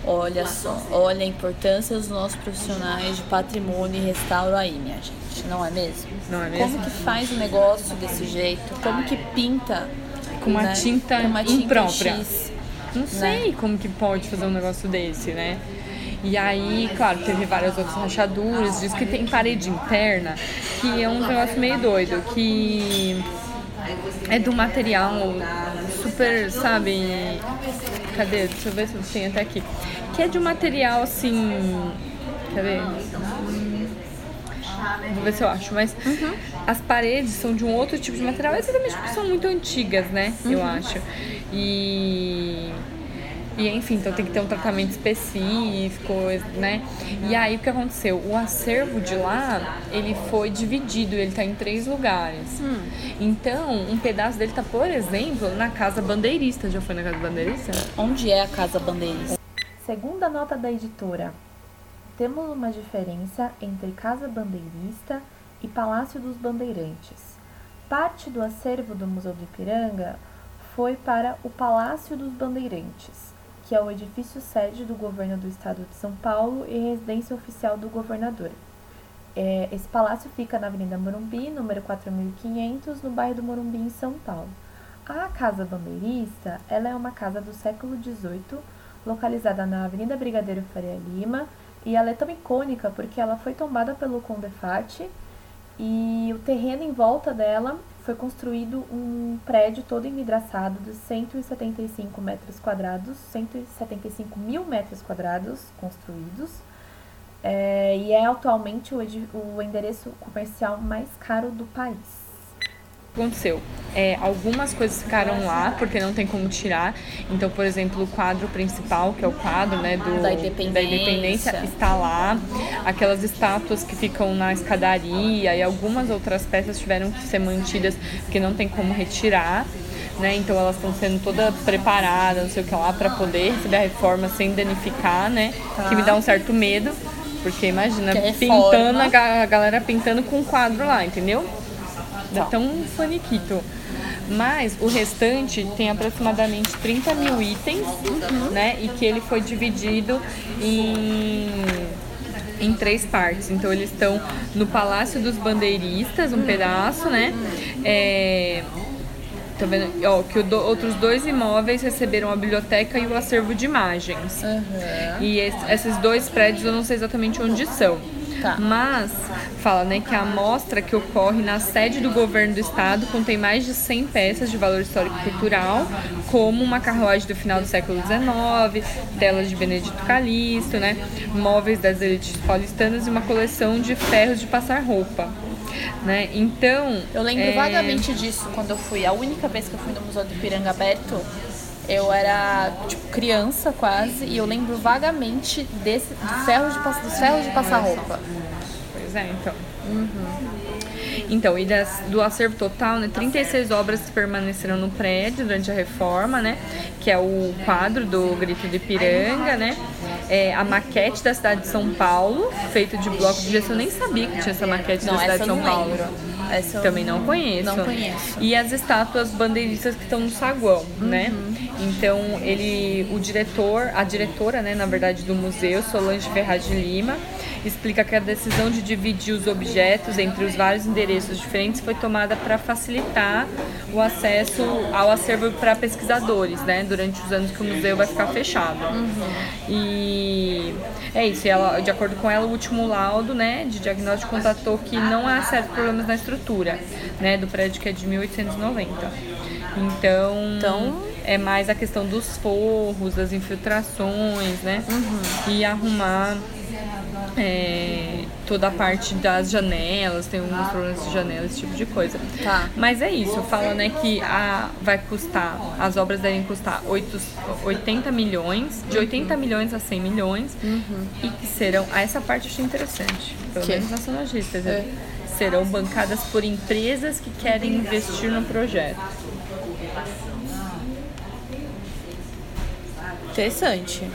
S2: Olha só, olha a importância dos nossos profissionais de patrimônio e restauro aí, minha gente, não é mesmo?
S1: Não é mesmo?
S2: Como que faz o negócio desse jeito? Como que pinta
S1: com uma
S2: né?
S1: tinta
S2: com uma tinta
S1: imprópria?
S2: X,
S1: não sei né? como que pode fazer um negócio desse, né? E aí, claro, teve várias outras rachaduras, diz que tem parede interna, que é um negócio meio doido, que é do material super, sabe? Cadê? Deixa eu ver se tem até aqui. Que é de um material assim. Quer ver? Vou ver se eu acho, mas uhum. as paredes são de um outro tipo de material, exatamente porque são muito antigas, né? Uhum. Eu acho. E e enfim, então tem que ter um tratamento específico, né? E aí o que aconteceu? O acervo de lá, ele foi dividido, ele está em três lugares. Hum. Então, um pedaço dele está, por exemplo, na Casa Bandeirista. Já foi na Casa Bandeirista?
S2: Onde é a Casa Bandeirista?
S4: Segundo a nota da editora, temos uma diferença entre Casa Bandeirista e Palácio dos Bandeirantes. Parte do acervo do Museu do Ipiranga foi para o Palácio dos Bandeirantes que é o edifício sede do governo do estado de São Paulo e residência oficial do governador. É, esse palácio fica na Avenida Morumbi, número 4500, no bairro do Morumbi, em São Paulo. A Casa Bandeirista ela é uma casa do século XVIII, localizada na Avenida Brigadeiro Faria Lima, e ela é tão icônica porque ela foi tombada pelo Conde Fati e o terreno em volta dela foi construído um prédio todo envidraçado de 175 metros quadrados, 175 mil metros quadrados construídos, é, e é atualmente o, o endereço comercial mais caro do país
S1: aconteceu? É, algumas coisas ficaram lá porque não tem como tirar. Então, por exemplo, o quadro principal, que é o quadro né, do,
S2: da, independência.
S1: da independência, está lá. Aquelas estátuas que ficam na escadaria e algumas outras peças tiveram que ser mantidas porque não tem como retirar. Né? Então elas estão sendo toda preparadas, não sei o que lá, para poder receber a reforma sem danificar, né? Tá. Que me dá um certo medo, porque imagina, pintando, a galera pintando com um quadro lá, entendeu? Então, um faniquito. Mas o restante tem aproximadamente 30 mil itens, uhum. né? E que ele foi dividido em em três partes. Então eles estão no Palácio dos Bandeiristas, um pedaço, né? É, tá vendo? Ó, que do, outros dois imóveis receberam a biblioteca e o acervo de imagens.
S2: Uhum.
S1: E esse, esses dois prédios eu não sei exatamente onde são.
S2: Tá.
S1: Mas fala né, que a amostra que ocorre na sede do governo do estado contém mais de 100 peças de valor histórico e cultural, como uma carruagem do final do século XIX, telas de Benedito Calixto, né, móveis das elites paulistanas e uma coleção de ferros de passar roupa. Né? Então.
S2: Eu lembro
S1: é,
S2: vagamente disso quando eu fui. A única vez que eu fui no Museu do Ipiranga aberto, eu era tipo criança quase e eu lembro vagamente desse dos ferros de, dos ferros de passar roupa.
S1: Pois é, então. Então, e das, do acervo total, né, 36 obras permaneceram no prédio durante a reforma, né? Que é o quadro do Grito de Ipiranga, né? É, a maquete da cidade de São Paulo, feito de bloco de gesso. Eu nem sabia que tinha essa maquete
S2: Não,
S1: da cidade de São Paulo.
S2: lembro. Essa eu
S1: Também não conheço.
S2: Não conheço.
S1: E as estátuas bandeiristas que estão no saguão, né?
S2: Uhum.
S1: Então, ele, o diretor, a diretora, né, na verdade, do museu, Solange Ferraz de Lima, explica que a decisão de dividir os objetos entre os vários endereços diferentes foi tomada para facilitar o acesso ao acervo para pesquisadores, né, durante os anos que o museu vai ficar fechado. E é isso, ela, de acordo com ela, o último laudo, né, de diagnóstico constatou que não há certos problemas na estrutura, né, do prédio que é de 1890. Então,
S2: Então-
S1: é mais a questão dos forros, das infiltrações, né? E arrumar é, toda a parte das janelas, tem alguns problemas de janelas, esse tipo de coisa.
S2: Tá.
S1: Mas é isso, fala né, que a, vai custar, as obras devem custar 8, 80 milhões, de 80 milhões a 100 milhões, e que serão, ah, essa parte eu achei interessante, pelo
S2: Que?
S1: menos nacionalistas, é. Serão bancadas por empresas que querem investir no projeto.
S2: Interessante.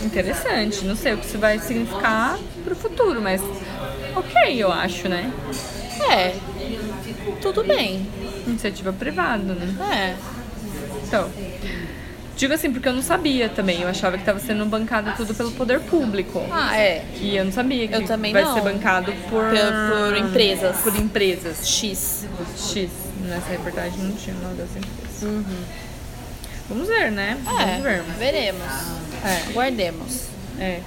S1: Interessante, não sei o que isso vai significar pro futuro, mas ok, eu acho, né?
S2: É. Tudo bem.
S1: Iniciativa privada, né?
S2: É.
S1: Então, digo assim, porque eu não sabia também, eu achava que estava sendo bancado tudo pelo poder público.
S2: Ah, é.
S1: E eu não sabia que
S2: Eu também
S1: vai
S2: não.
S1: ser bancado por...
S2: Por- por empresas.
S1: Por empresas.
S2: X.
S1: X. Nessa reportagem não tinha nome das empresas. Vamos ver, né? Vamos
S2: É.
S1: ver.
S2: Veremos.
S1: É.
S2: Guardemos.
S1: É.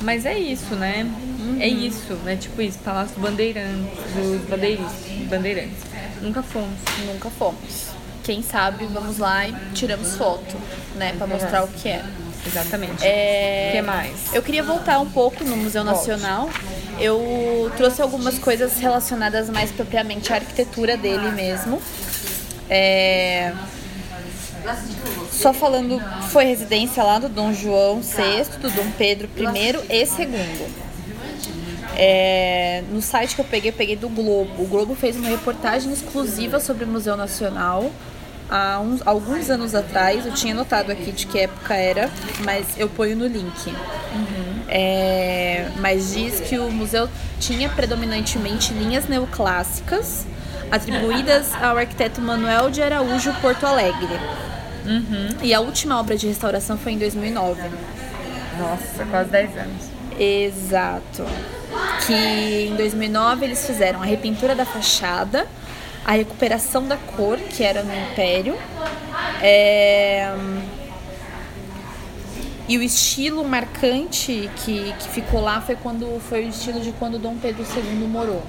S1: Mas é isso, né? É isso, né? Tipo isso, Palácio Bandeirantes, dos bandeiristas, bandeirantes. Nunca fomos.
S2: Nunca fomos. Quem sabe vamos lá e tiramos foto, né? Pra mostrar o que é.
S1: Exatamente.
S2: É...
S1: O que mais?
S2: Eu queria voltar um pouco no Museu Nacional. Eu trouxe algumas coisas relacionadas mais propriamente à arquitetura dele mesmo. É, Só falando, foi residência lá do Dom João VI, do Dom Pedro I e II. É, no site que eu peguei, eu peguei do Globo. O Globo fez uma reportagem exclusiva sobre o Museu Nacional há uns, alguns anos atrás. Eu tinha notado aqui de que época era, mas eu ponho no link. É, mas diz que o museu tinha predominantemente linhas neoclássicas atribuídas [LAUGHS] ao arquiteto Manuel de Araújo Porto Alegre. E a última obra de restauração foi em 2009.
S1: Nossa, quase 10 anos.
S2: Exato. Que em 2009 eles fizeram a repintura da fachada, a recuperação da cor, que era no Império, é, e o estilo marcante que, que ficou lá foi quando foi o estilo de quando Dom Pedro II morou.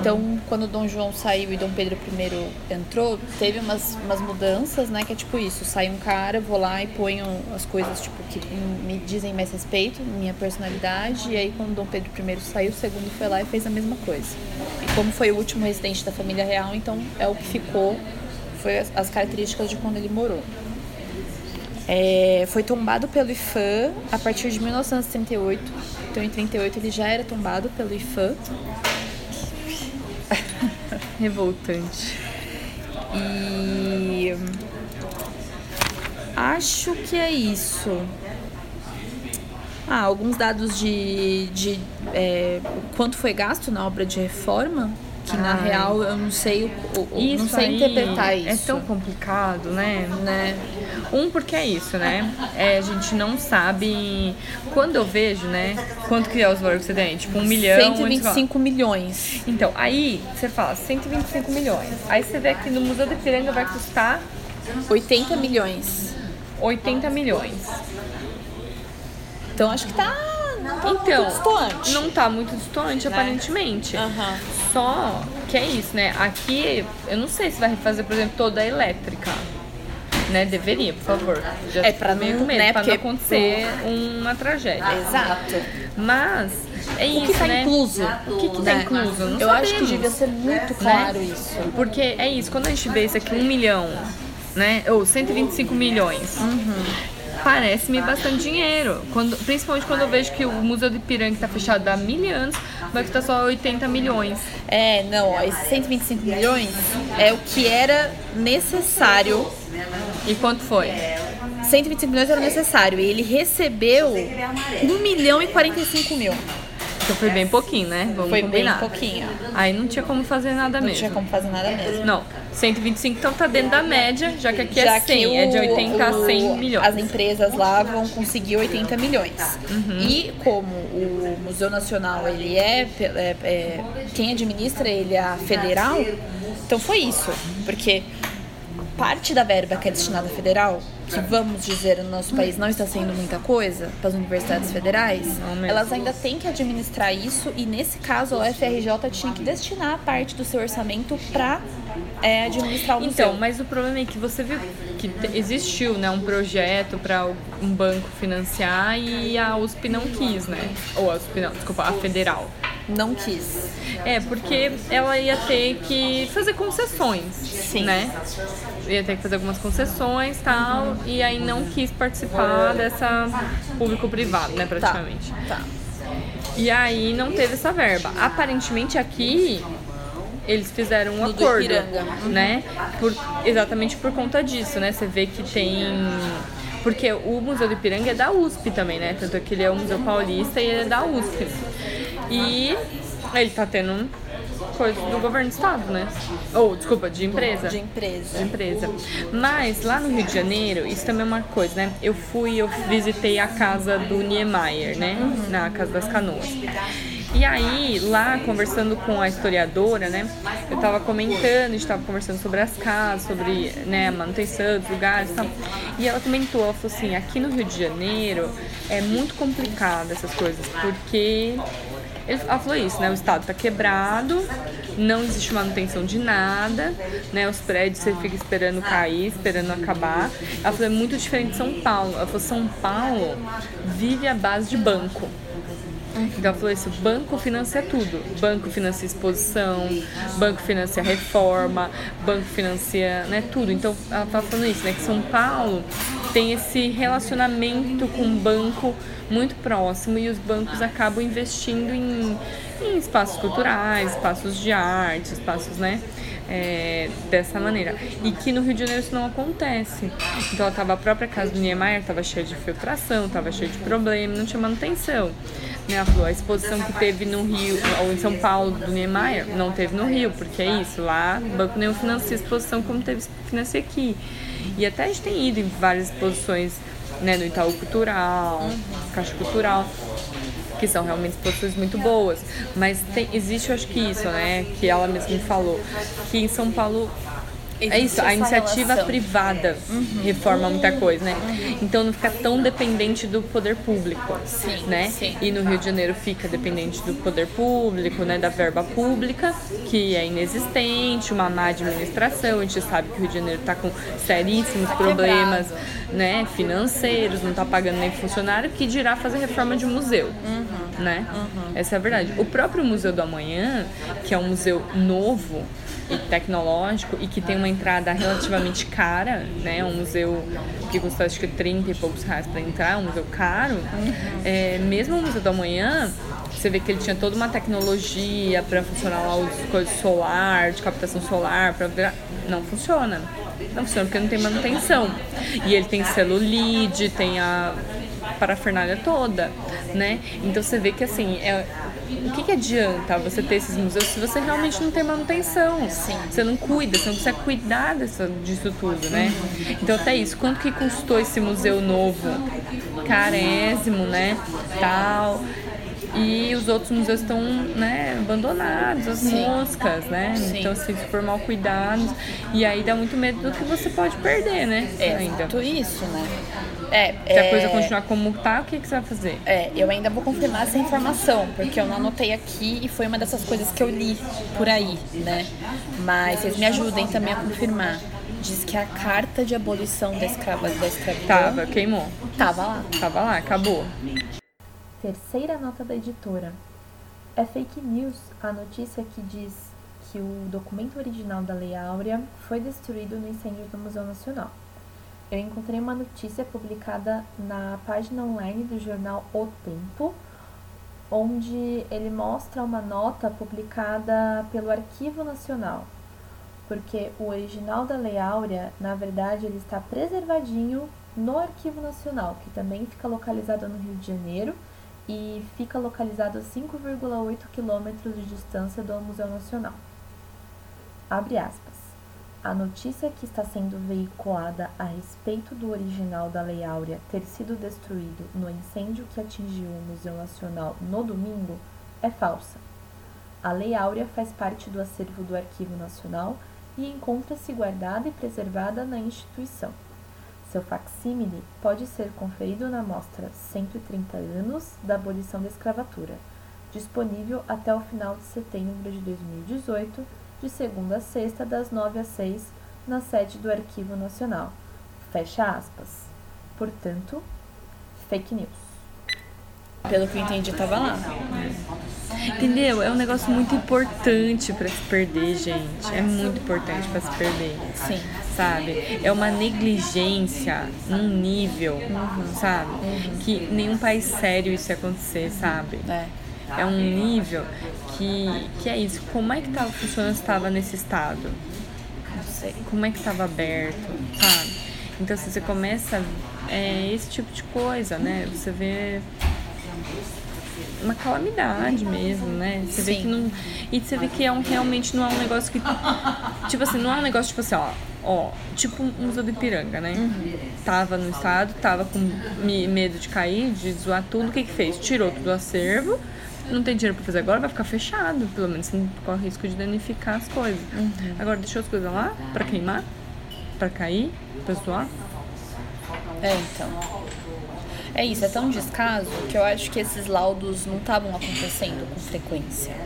S2: Então, quando Dom João saiu e Dom Pedro I entrou, teve umas, umas mudanças, né? Que é tipo isso, sai um cara, vou lá e ponho as coisas tipo que me dizem mais respeito, minha personalidade, e aí quando Dom Pedro I saiu, o segundo foi lá e fez a mesma coisa. E como foi o último residente da família real, então é o que ficou, foi as, as características de quando ele morou. É, foi tombado pelo IFAM a partir de 1938. Então, em 38 ele já era tombado pelo IFAM.
S1: Revoltante.
S2: E acho que é isso. Ah, alguns dados de, de é, quanto foi gasto na obra de reforma. que na Ai. real eu não sei o,
S1: isso
S2: não sei interpretar
S1: é
S2: isso.
S1: É tão complicado, né? né? Um porque é isso, né? É, a gente não sabe quando eu vejo, né? Quanto que é os valores que você tem? Tipo, um milhão.
S2: 125 milhões.
S1: Então, aí você fala 125 milhões. Aí você vê que no Museu do Ipiranga vai custar
S2: 80 milhões.
S1: 80 milhões.
S2: Então acho que tá não tá
S1: então,
S2: muito distante.
S1: Não tá muito distante, né? aparentemente.
S2: Uhum.
S1: Só que é isso, né? Aqui, eu não sei se vai refazer, por exemplo, toda a elétrica. Né? Deveria, por favor.
S2: Já é pra meio medo, né?
S1: pra não acontecer uma tragédia.
S2: Exato.
S1: Mas é isso,
S2: o que tá
S1: né?
S2: incluso?
S1: O que, que tá né? incluso? Não
S2: eu
S1: sabemos.
S2: acho que devia ser muito né? claro né? isso.
S1: Porque é isso, quando a gente vê isso aqui, um milhão, né? Ou 125 milhões.
S2: Uhum
S1: parece-me bastante dinheiro. Quando, principalmente quando eu vejo que o Museu de Piranga está fechado há mil anos, vai custar só 80 milhões.
S2: É, não, ó, esses 125 milhões é o que era necessário.
S1: E quanto foi?
S2: 125 milhões era necessário. E ele recebeu 1 milhão e 45 mil.
S1: Então foi bem pouquinho, né? Vamos
S2: foi
S1: combinar.
S2: bem pouquinho.
S1: Aí não tinha como fazer nada
S2: não
S1: mesmo.
S2: Não tinha como fazer nada mesmo.
S1: Não. 125 então tá dentro da média, já que aqui é já é 100, o, é de 80 a 100 milhões.
S2: As empresas lá vão conseguir 80 milhões.
S1: Uhum.
S2: E como o Museu Nacional ele é, é, é quem administra ele é a federal, então foi isso, porque parte da verba que é destinada federal que vamos dizer no nosso país não está sendo muita coisa para as universidades federais, elas ainda têm que administrar isso e nesse caso a UFRJ tinha que destinar parte do seu orçamento para é, administrar o museu.
S1: Então, mas o problema é que você viu que existiu né, um projeto para um banco financiar e a USP não quis, né? Ou a USP não, desculpa, a federal
S2: não quis.
S1: É, porque ela ia ter que fazer concessões,
S2: Sim.
S1: né? Ia ter que fazer algumas concessões e tal, uhum. e aí não quis participar dessa público-privado, né, praticamente.
S2: Tá. tá.
S1: E aí não teve essa verba. Aparentemente aqui eles fizeram um
S2: no
S1: acordo,
S2: uhum.
S1: né? Por, exatamente por conta disso, né? Você vê que tem porque o Museu do Ipiranga é da USP também, né? Tanto que ele é o Museu Paulista e ele é da USP. E ele tá tendo coisa do governo do estado, né? Ou, desculpa, de empresa.
S2: De empresa.
S1: De empresa. Mas lá no Rio de Janeiro, isso também é uma coisa, né? Eu fui, eu visitei a casa do Niemeyer, né? Uhum. Na Casa das Canoas. E aí, lá, conversando com a historiadora, né, eu tava comentando, a gente tava conversando sobre as casas, sobre né, a manutenção dos lugares e tal. E ela comentou, ela falou assim, aqui no Rio de Janeiro é muito complicado essas coisas, porque ela falou isso, né? O estado está quebrado, não existe manutenção de nada, né? Os prédios você fica esperando cair, esperando acabar. Ela falou, é muito diferente de São Paulo. Ela falou, São Paulo vive à base de banco. Então ela falou isso, banco financia tudo. Banco financia exposição, banco financia reforma, banco financia né, tudo. Então ela estava falando isso, né? Que São Paulo tem esse relacionamento com o banco muito próximo e os bancos acabam investindo em, em espaços culturais, espaços de arte, espaços, né? É, dessa maneira. E que no Rio de Janeiro isso não acontece. Então tava, a própria casa do Niemeyer estava cheia de filtração, estava cheia de problemas, não tinha manutenção. Né? A exposição que teve no Rio, ou em São Paulo, do Niemeyer, não teve no Rio, porque é isso, lá o banco nenhum financia exposição como teve financia aqui. E até a gente tem ido em várias exposições né, no Itaú Cultural. Caixa Cultural, que são realmente exposições muito boas. Mas tem, existe, eu acho que isso, né, que ela mesma falou, que em São Paulo é isso, a iniciativa relação. privada uhum. reforma muita coisa, né? Uhum. Então não fica tão dependente do poder público,
S2: sim,
S1: né?
S2: Sim.
S1: E no Rio de Janeiro fica dependente do poder público, né? Da verba pública, que é inexistente, uma má administração. A gente sabe que o Rio de Janeiro está com seríssimos tá problemas, né? Financeiros, não está pagando nem funcionário, que dirá fazer reforma de museu,
S2: uhum.
S1: né?
S2: Uhum.
S1: Essa é a verdade. O próprio Museu do Amanhã, que é um museu novo, e tecnológico e que tem uma entrada relativamente cara, né? Um museu que custa acho que 30 e poucos reais para entrar, é um museu caro. Uhum. É, mesmo o Museu do Amanhã, você vê que ele tinha toda uma tecnologia para funcionar lá os coisas solar, de captação solar, para virar. Não funciona. Não funciona porque não tem manutenção. E ele tem celulite, tem a parafernália toda, né? Então você vê que assim, é, o que, que adianta você ter esses museus se você realmente não tem manutenção?
S2: Sim.
S1: Você não cuida, você não precisa cuidar dessa, disso tudo, né? Então até isso, quanto que custou esse museu novo? Carésimo, né? Tal e os outros museus estão né, abandonados, as Sim. moscas, né? Sim. Então, assim, super mal cuidados. E aí dá muito medo do que você pode perder, né?
S2: É, ainda. Tudo isso, né? É,
S1: Se é... a coisa continuar como tá, o que, que você vai fazer?
S2: É, eu ainda vou confirmar essa informação, porque eu não anotei aqui e foi uma dessas coisas que eu li por aí, né? Mas vocês me ajudem também a confirmar. Diz que a carta de abolição da, escrava, da escravidão.
S1: Tava, queimou.
S2: Tava lá.
S1: Tava lá, acabou.
S4: Terceira nota da editora. É fake news a notícia que diz que o documento original da Lei Áurea foi destruído no incêndio do Museu Nacional. Eu encontrei uma notícia publicada na página online do jornal O Tempo, onde ele mostra uma nota publicada pelo Arquivo Nacional, porque o original da Lei Áurea, na verdade, ele está preservadinho no Arquivo Nacional, que também fica localizado no Rio de Janeiro e fica localizado a 5,8 quilômetros de distância do Museu Nacional. Abre aspas. A notícia que está sendo veiculada a respeito do original da Lei Áurea ter sido destruído no incêndio que atingiu o Museu Nacional no domingo é falsa. A Lei Áurea faz parte do acervo do Arquivo Nacional e encontra-se guardada e preservada na instituição. Seu facsímile pode ser conferido na mostra 130 anos da abolição da escravatura, disponível até o final de setembro de 2018, de segunda a sexta, das 9 às 6, na sede do Arquivo Nacional. Fecha aspas. Portanto, fake news.
S2: Pelo que eu entendi, tava lá.
S1: Entendeu? É um negócio muito importante para se perder, gente. É muito importante para se perder.
S2: Sim.
S1: Sabe? É uma negligência num nível, uhum. sabe? Uhum. Que nenhum país sério isso ia acontecer, sabe?
S2: É.
S1: É um nível que, que é isso. Como é que tava funcionando se estava nesse estado?
S2: Não sei.
S1: Como é que estava aberto, sabe? Então, se você começa é esse tipo de coisa, né? Você vê uma calamidade mesmo, né? Você Sim. vê que não. E você vê que é um, realmente não é um negócio que. Tipo assim, não é um negócio tipo assim, ó. Ó, tipo um museu do Ipiranga, né? Uhum. Tava no estado, tava com medo de cair, de zoar tudo. O que que fez? Tirou tudo do acervo. Não tem dinheiro pra fazer agora, vai ficar fechado. Pelo menos não corre risco de danificar as coisas. Uhum. Agora deixou as coisas lá pra queimar, pra cair, pra zoar.
S2: É, então. É isso, é tão descaso que eu acho que esses laudos não estavam acontecendo com frequência.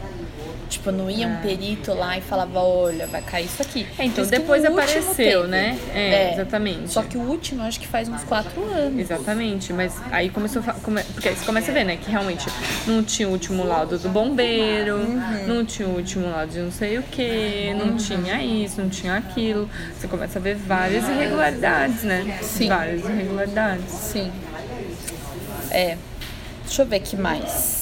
S2: Tipo, não ia um é. perito lá e falava, olha, vai cair isso aqui.
S1: É, então depois apareceu, né? É, é, exatamente.
S2: Só que o último, acho que faz uns quatro anos.
S1: Exatamente, mas aí começou a. Come, porque aí você começa a ver, né? Que realmente não tinha o último laudo do bombeiro, uhum. não tinha o último laudo de não sei o que, não uhum. tinha isso, não tinha aquilo. Você começa a ver várias irregularidades, né?
S2: Sim.
S1: Várias irregularidades.
S2: Sim. É. Deixa eu ver que mais.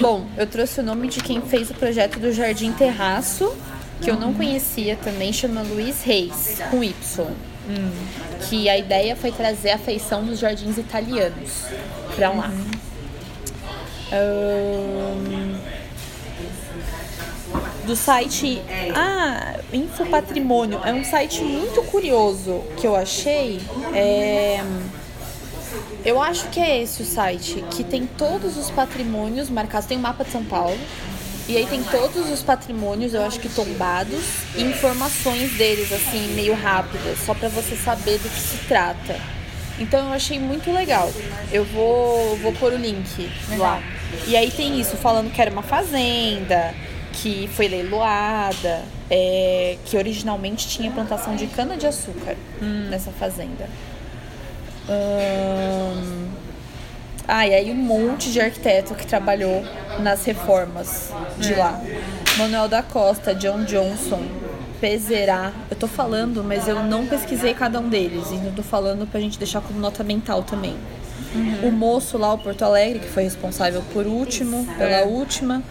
S2: Bom, eu trouxe o nome de quem fez o projeto do Jardim Terraço, que eu não conhecia também, chama Luiz Reis, com Y. Hum. Que a ideia foi trazer a feição dos jardins italianos pra lá. Uhum. do site ah, Info Patrimônio é um site muito curioso que eu achei é, eu acho que é esse o site, que tem todos os patrimônios marcados. Tem o um mapa de São Paulo. E aí tem todos os patrimônios, eu acho que tombados, e informações deles, assim, meio rápidas, só para você saber do que se trata. Então eu achei muito legal. Eu vou, vou pôr o link lá. E aí tem isso, falando que era uma fazenda, que foi leiloada, é, que originalmente tinha plantação de cana-de-açúcar hum. nessa fazenda. Hum... Ah, e aí um monte de arquiteto que trabalhou nas reformas de lá. Manuel da Costa, John Johnson, Pezerá. Eu tô falando, mas eu não pesquisei cada um deles. E eu tô falando pra gente deixar como nota mental também. Uhum. O moço lá, o Porto Alegre, que foi responsável por último, pela é. última.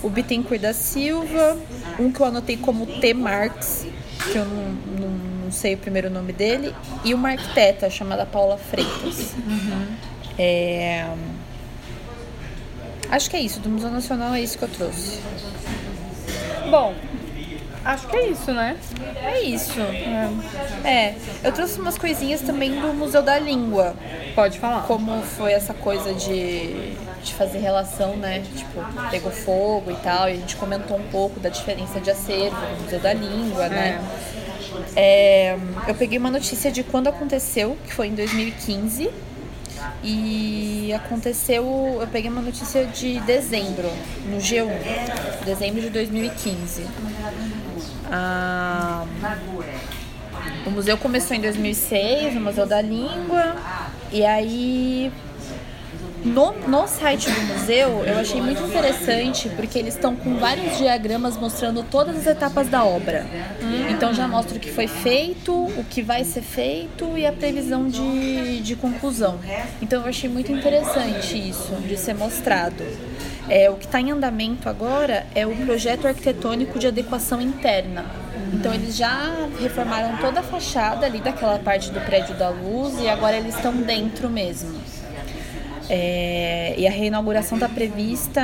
S2: O Bittencourt da Silva. Um que eu anotei como T. Marx, que eu não, não não sei o primeiro nome dele, e uma arquiteta chamada Paula Freitas. Uhum. É... Acho que é isso, do Museu Nacional é isso que eu trouxe.
S1: Bom, acho que é isso, né?
S2: É isso. É. é. eu trouxe umas coisinhas também do Museu da Língua.
S1: Pode falar.
S2: Como foi essa coisa de, de fazer relação, né? Tipo, pegou fogo e tal. E a gente comentou um pouco da diferença de acervo no Museu da Língua, é. né? É, eu peguei uma notícia de quando aconteceu, que foi em 2015. E aconteceu, eu peguei uma notícia de dezembro, no G1, dezembro de 2015. Ah, o museu começou em 2006, o Museu da Língua, e aí no, no site do museu eu achei muito interessante porque eles estão com vários diagramas mostrando todas as etapas da obra. Hum. Então já mostra o que foi feito, o que vai ser feito e a previsão de, de conclusão. Então eu achei muito interessante isso de ser mostrado. É, o que está em andamento agora é o projeto arquitetônico de adequação interna. Então eles já reformaram toda a fachada ali daquela parte do prédio da luz e agora eles estão dentro mesmo. É, e a reinauguração está prevista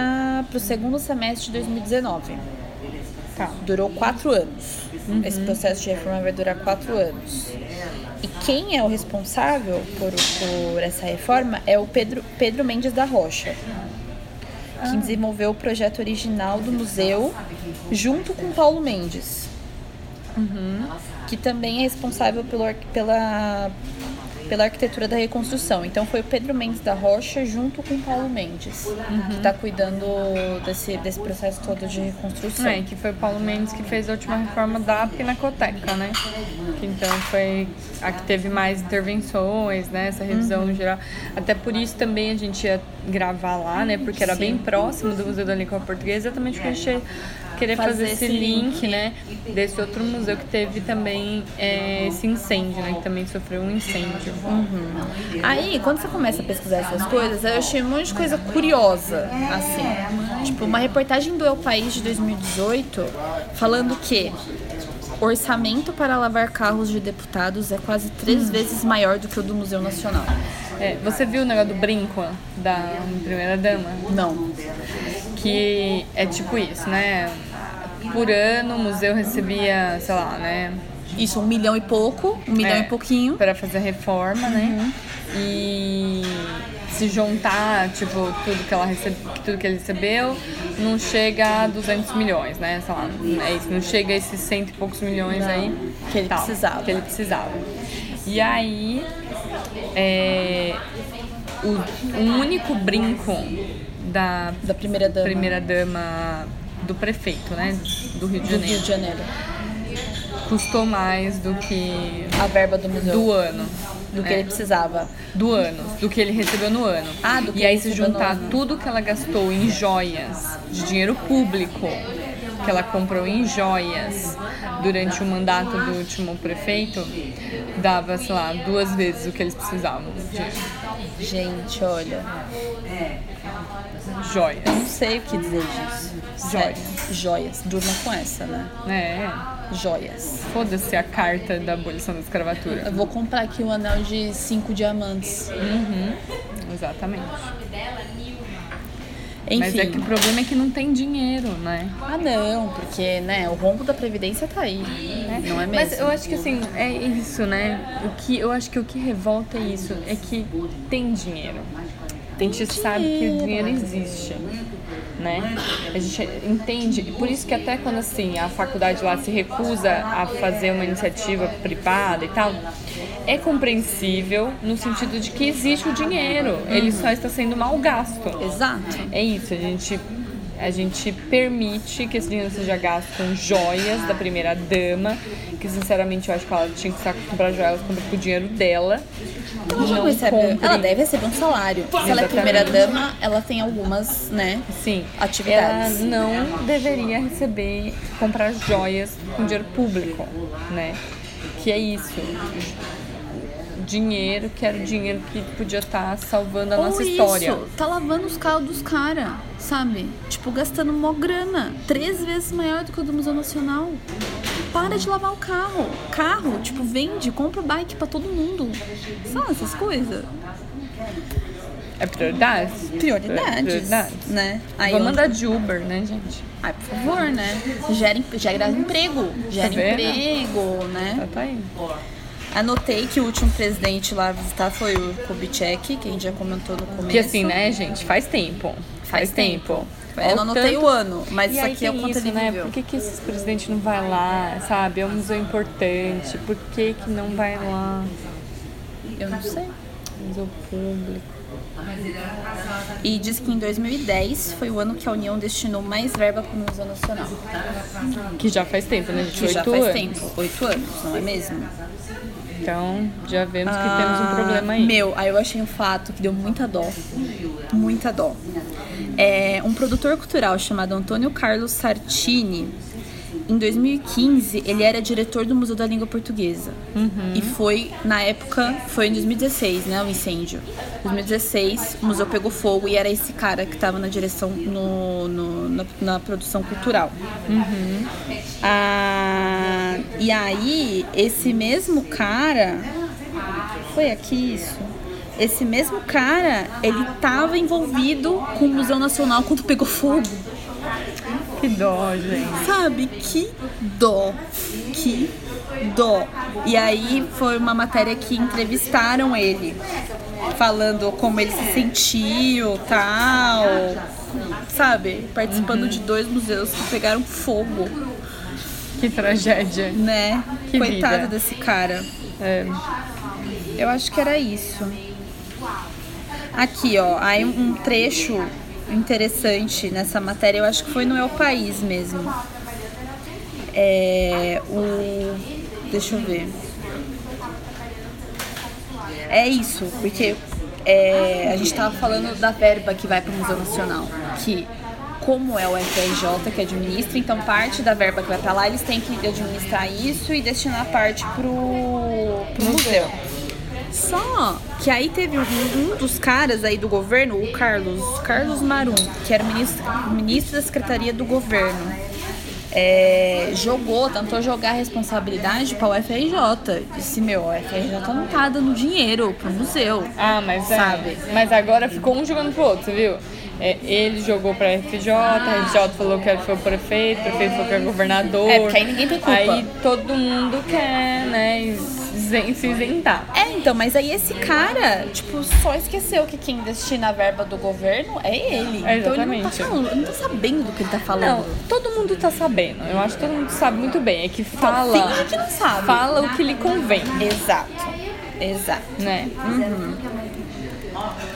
S2: para o segundo semestre de 2019. Tá. Durou quatro anos. Uhum. Esse processo de reforma vai durar quatro anos. E quem é o responsável por, por essa reforma é o Pedro, Pedro Mendes da Rocha, que ah. desenvolveu o projeto original do museu junto com Paulo Mendes. Uhum. Que também é responsável pelo, pela pela arquitetura da reconstrução. Então foi o Pedro Mendes da Rocha junto com o Paulo Mendes, uhum. que está cuidando desse, desse processo todo de reconstrução.
S1: É, que foi o Paulo Mendes que fez a última reforma da Pinacoteca, né? Que então foi a que teve mais intervenções, né? Essa revisão uhum. geral. Até por isso também a gente ia gravar lá, né? Porque era Sim. bem próximo do Museu da Língua Portuguesa, exatamente porque a gente querer fazer, fazer esse link, link, né? Desse outro museu que teve também é, esse incêndio, né? Que também sofreu um incêndio.
S2: Uhum. Aí, quando você começa a pesquisar essas coisas, eu achei um monte de coisa curiosa, assim. Tipo, uma reportagem do El País de 2018 falando que orçamento para lavar carros de deputados é quase três vezes maior do que o do Museu Nacional.
S1: É, você viu o negócio do brinco da primeira dama?
S2: Não
S1: que é tipo isso, né? Por ano o museu recebia, sei lá, né?
S2: Isso, um milhão e pouco, um milhão é, e pouquinho.
S1: Para fazer reforma, né? uhum. E se juntar, tipo, tudo que ela recebe, tudo que ele recebeu, não chega a 200 milhões, né? Sei lá, é isso, não chega a esses cento e poucos milhões não, aí
S2: que ele tal, precisava.
S1: Que ele precisava. E aí, é, o, o único brinco da,
S2: da primeira dama.
S1: primeira dama do prefeito, né? Do Rio de Janeiro.
S2: Do Rio de Janeiro.
S1: Custou mais do que
S2: a verba do museu.
S1: Do ano.
S2: Do que é. ele precisava.
S1: Do ano. Do que ele recebeu no ano.
S2: Ah, do que
S1: E aí, se juntar tudo que ela gastou em joias, de dinheiro público, que ela comprou em joias durante o mandato do último prefeito, dava, sei lá, duas vezes o que eles precisavam.
S2: Gente, olha.
S1: Joias.
S2: Eu não sei o que dizer disso. Joias. Joias. Durma com essa, né?
S1: É.
S2: Joias.
S1: Foda-se a carta da abolição da escravatura.
S2: Eu vou comprar aqui um anel de cinco diamantes.
S1: Uhum. Exatamente. Enfim. Mas é que o problema é que não tem dinheiro, né?
S2: Ah, não, porque né, o rombo da Previdência tá aí. Né? Não é mesmo?
S1: Mas eu acho que assim, é isso, né? O que, eu acho que o que revolta é isso, é que tem dinheiro a gente sabe que o dinheiro existe, né? A gente entende, por isso que até quando assim a faculdade lá se recusa a fazer uma iniciativa privada e tal, é compreensível no sentido de que existe o dinheiro, ele só está sendo mal gasto.
S2: Exato.
S1: É isso, a gente a gente permite que esse dinheiro seja gasto com joias da primeira dama, que sinceramente eu acho que ela tinha que comprar joias, ela compra com o dinheiro dela.
S2: Não recebe, ela deve receber um salário. Se ela é primeira dama, ela tem algumas, né?
S1: Sim.
S2: Atividades.
S1: Ela não deveria receber, comprar joias com dinheiro público, né? Que é isso dinheiro, que era o dinheiro que podia estar tá salvando a Ou nossa isso, história.
S2: Tá lavando os carros dos caras, sabe? Tipo, gastando mó grana. Três vezes maior do que o do Museu Nacional. Para de lavar o carro. Carro, tipo, vende, compra bike para todo mundo. Sabe essas coisas?
S1: É? Prioridades.
S2: Prioridades. Né?
S1: Aí Vamos andar de Uber, né, gente?
S2: Ai, por favor, né? Gera, gera emprego. Gera tá emprego, né?
S1: Tá, tá aí.
S2: Anotei que o último presidente lá a visitar foi o Kubitschek, que a gente já comentou no começo.
S1: Que assim, né, gente? Faz tempo. Faz, faz tempo. tempo.
S2: Eu não anotei tanto... o ano, mas e isso aqui é o quanto
S1: isso, né? Por que, que esse presidente não vai lá, sabe? É um museu importante. Por que, que não vai lá?
S2: Eu não sei.
S1: Museu público.
S2: E diz que em 2010 foi o ano que a União destinou mais verba para o Museu Nacional.
S1: Que já faz tempo, né, gente?
S2: Que
S1: Oito
S2: já faz anos. tempo, oito anos, não é mesmo?
S1: Então, já vemos que ah, temos um problema aí.
S2: Meu, aí eu achei um fato que deu muita dó. Muita dó. É, um produtor cultural chamado Antônio Carlos Sartini em 2015, ele era diretor do Museu da Língua Portuguesa.
S1: Uhum.
S2: E foi, na época, foi em 2016, né, o incêndio. Em 2016, o museu pegou fogo e era esse cara que estava na direção, no, no na, na, produção cultural.
S1: Uhum.
S2: Ah, e aí, esse mesmo cara. Foi aqui isso? Esse mesmo cara, ele estava envolvido com o Museu Nacional quando pegou fogo.
S1: Que dó, gente.
S2: Sabe? Que dó. Que dó. E aí foi uma matéria que entrevistaram ele, falando como ele se sentiu, tal. Sabe? Participando uhum. de dois museus que pegaram fogo.
S1: Que tragédia.
S2: Né?
S1: Que
S2: Coitado
S1: vida.
S2: desse cara.
S1: É.
S2: Eu acho que era isso. Aqui, ó, aí um trecho interessante nessa matéria, eu acho que foi no El País mesmo. É, o, deixa eu ver. É isso, porque é, a gente estava falando da verba que vai para o Museu Nacional, que como é o FRJ que administra, então parte da verba que vai para lá eles têm que administrar isso e destinar parte para o museu. Só que aí teve um, dos caras aí do governo, o Carlos, Carlos Marum, que era ministro, ministro da Secretaria do Governo, é, jogou, tentou jogar a responsabilidade para o FRJ. Disse, meu, o FRJ não tá dando dinheiro pro museu.
S1: Ah, mas é. sabe? É, mas agora ficou um jogando pro outro, viu? É, ele jogou pra FJ, a FJ falou que foi o prefeito, o prefeito falou que era governador.
S2: É, porque aí ninguém tem culpa.
S1: Aí todo mundo quer, né, se isentar.
S2: É, então, mas aí esse cara, tipo, só esqueceu que quem destina a verba do governo é ele.
S1: É,
S2: então ele não, tá falando, ele não tá sabendo do que ele tá falando. Não,
S1: todo mundo tá sabendo. Eu acho que todo mundo sabe muito bem. É que fala. Então,
S2: finge que não sabe.
S1: Fala o que lhe convém.
S2: Exato. Exato.
S1: Né?
S2: Uhum.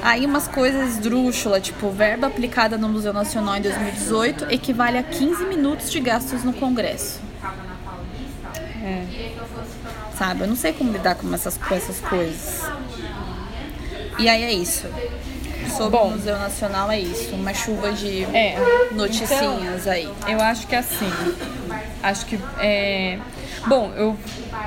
S2: Aí umas coisas esdrúxulas, tipo, verba aplicada no Museu Nacional em 2018 equivale a 15 minutos de gastos no Congresso.
S1: É.
S2: Sabe? Eu não sei como lidar com essas, com essas coisas. E aí é isso. Sobre Bom, o Museu Nacional é isso. Uma chuva de é, noticinhas
S1: então,
S2: aí.
S1: Eu acho que é assim. Acho que é. Bom, eu,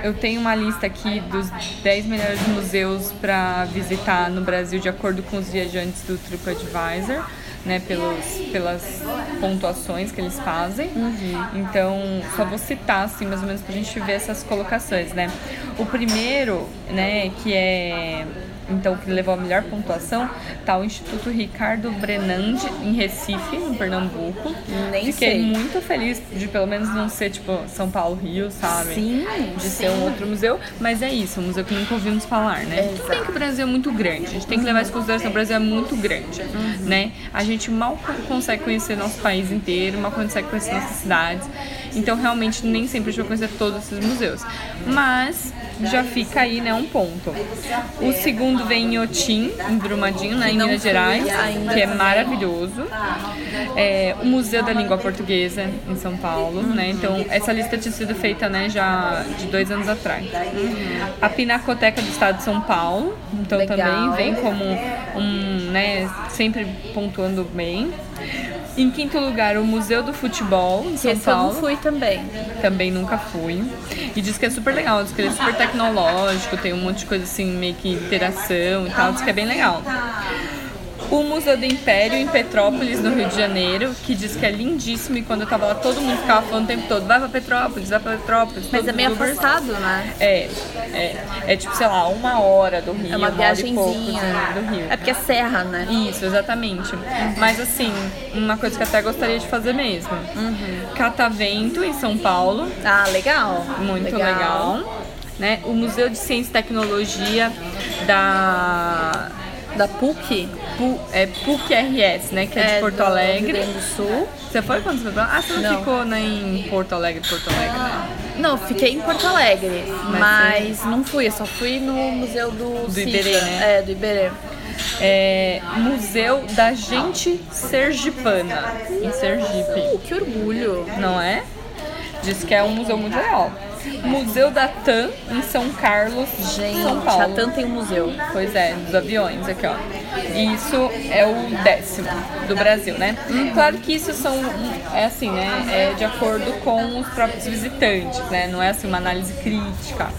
S1: eu tenho uma lista aqui dos 10 melhores museus para visitar no Brasil de acordo com os viajantes do TripAdvisor né, pelos, pelas pontuações que eles fazem.
S2: Uhum.
S1: Então, só vou citar, assim, mais ou menos, pra gente ver essas colocações, né? O primeiro, né, que é então que levou a melhor pontuação, tá o Instituto Ricardo Brenand em Recife, no Pernambuco.
S2: Nem
S1: Fiquei
S2: sei.
S1: muito feliz de pelo menos não ser tipo São Paulo, Rio, sabe?
S2: Sim.
S1: De
S2: sim.
S1: ser um outro museu, mas é isso, um museu que nunca ouvimos falar, né?
S2: Exato.
S1: Tudo bem que o Brasil é muito grande, a gente tem que levar isso em consideração, o Brasil é muito grande,
S2: uhum.
S1: né? A gente mal consegue conhecer nosso país inteiro, mal consegue conhecer nossas cidades. Então, realmente, nem sempre a gente vai conhecer todos esses museus. Mas já fica aí, né, um ponto. O segundo vem em Otim, em Brumadinho, né, em Minas Gerais, que é maravilhoso. É, o Museu da Língua Portuguesa, em São Paulo, né? Então, essa lista tinha sido feita, né, já de dois anos atrás. A Pinacoteca do Estado de São Paulo, então
S2: Legal.
S1: também vem como um, né, sempre pontuando bem. Em quinto lugar, o Museu do Futebol, em São
S2: Esse
S1: Paulo.
S2: eu não fui também.
S1: Também nunca fui. E diz que é super legal, diz que ele é super tecnológico, tem um monte de coisa assim, meio que interação e tal, diz que é bem legal. O Museu do Império em Petrópolis, no Rio de Janeiro, que diz que é lindíssimo e quando eu tava lá todo mundo ficava falando o tempo todo, vai pra Petrópolis, vai pra Petrópolis.
S2: Mas é meio afastado, né?
S1: É, é, é tipo, sei lá, uma hora do Rio.
S2: É uma viagemzinha
S1: do Rio.
S2: É porque é serra, né?
S1: Isso, exatamente. Mas assim, uma coisa que até gostaria de fazer mesmo.
S2: Uhum.
S1: Catavento em São Paulo.
S2: Ah, legal.
S1: Muito legal. legal. Né? O Museu de Ciência e Tecnologia da
S2: da PUC,
S1: Pu, é PUC RS, né? Que é, é de Porto do Alegre.
S2: Rio Grande do Sul.
S1: Você foi quando você foi Ah, você não, não. ficou né, em Porto Alegre, Porto Alegre, né?
S2: Não, fiquei em Porto Alegre, mas, mas não fui, eu só fui no Museu do,
S1: do Iberê, né?
S2: É, do Iberê.
S1: É, Museu da Gente Sergipana, em Sergipe.
S2: Uh, que orgulho!
S1: Não é? Diz que é um museu muito legal. Museu da TAM, em São Carlos,
S2: Gente,
S1: São Paulo.
S2: a TAM tem um museu.
S1: Pois é, dos aviões aqui, ó. Isso é o décimo do Brasil, né? Claro que isso são, é assim, né? É de acordo com os próprios visitantes, né? Não é assim uma análise crítica.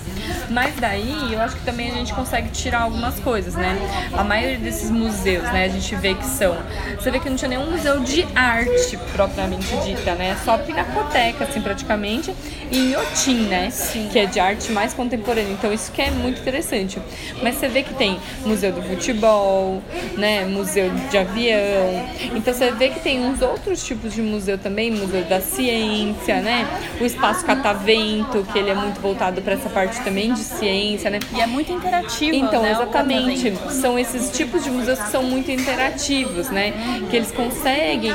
S1: Mas daí eu acho que também a gente consegue tirar algumas coisas, né? A maioria desses museus, né, a gente vê que são. Você vê que não tinha nenhum museu de arte propriamente dita, né? Só pinacoteca, assim, praticamente, e Inhotim, né? Sim. Que é de arte mais contemporânea. Então isso que é muito interessante. Mas você vê que tem museu do futebol, né? Museu de avião. Então você vê que tem uns outros tipos de museu também, museu da ciência, né? O espaço catavento, que ele é muito voltado para essa parte também de ciência, né?
S2: E é muito interativo.
S1: Então,
S2: né,
S1: exatamente. São esses tipos de museus que são muito interativos, né? Que eles conseguem,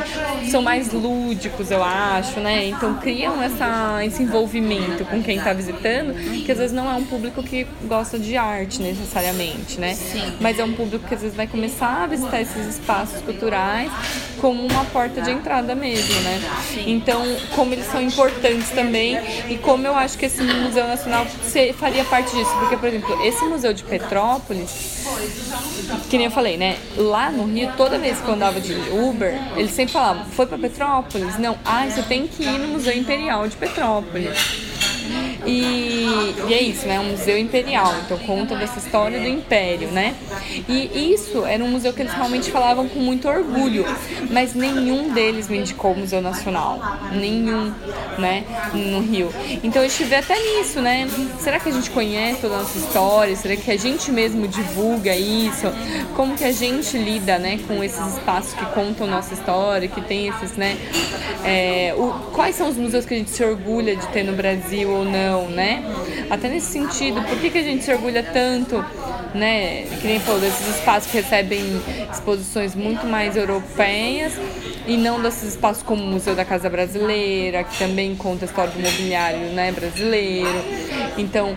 S1: são mais lúdicos, eu acho, né? Então criam essa, esse envolvimento com quem está visitando, que às vezes não é um público que gosta de arte necessariamente, né?
S2: Sim.
S1: Mas é um público que às vezes vai começar a visitar esses espaços culturais como uma porta de entrada mesmo, né? Então, como eles são importantes também e como eu acho que esse Museu Nacional faria parte parte disso, porque, por exemplo, esse museu de Petrópolis, que nem eu falei, né? Lá no Rio, toda vez que eu andava de Uber, eles sempre falavam, foi para Petrópolis? Não, ah, você tem que ir no Museu Imperial de Petrópolis. E, e, é isso, né? É um museu imperial, então conta dessa história do império, né? E isso era um museu que eles realmente falavam com muito orgulho, mas nenhum deles me indicou o Museu Nacional, nenhum, né? No Rio. Então eu estive até nisso, né? Será que a gente conhece toda a nossa história? Será que a gente mesmo divulga isso? Como que a gente lida, né? Com esses espaços que contam nossa história, que tem esses, né? É, o, quais são os museus que a gente se orgulha de ter no Brasil ou não? Não, né? Até nesse sentido, por que, que a gente se orgulha tanto, né? Que nem falou, desses espaços que recebem exposições muito mais europeias e não desses espaços como o Museu da Casa Brasileira, que também conta a história do mobiliário né, brasileiro. Então,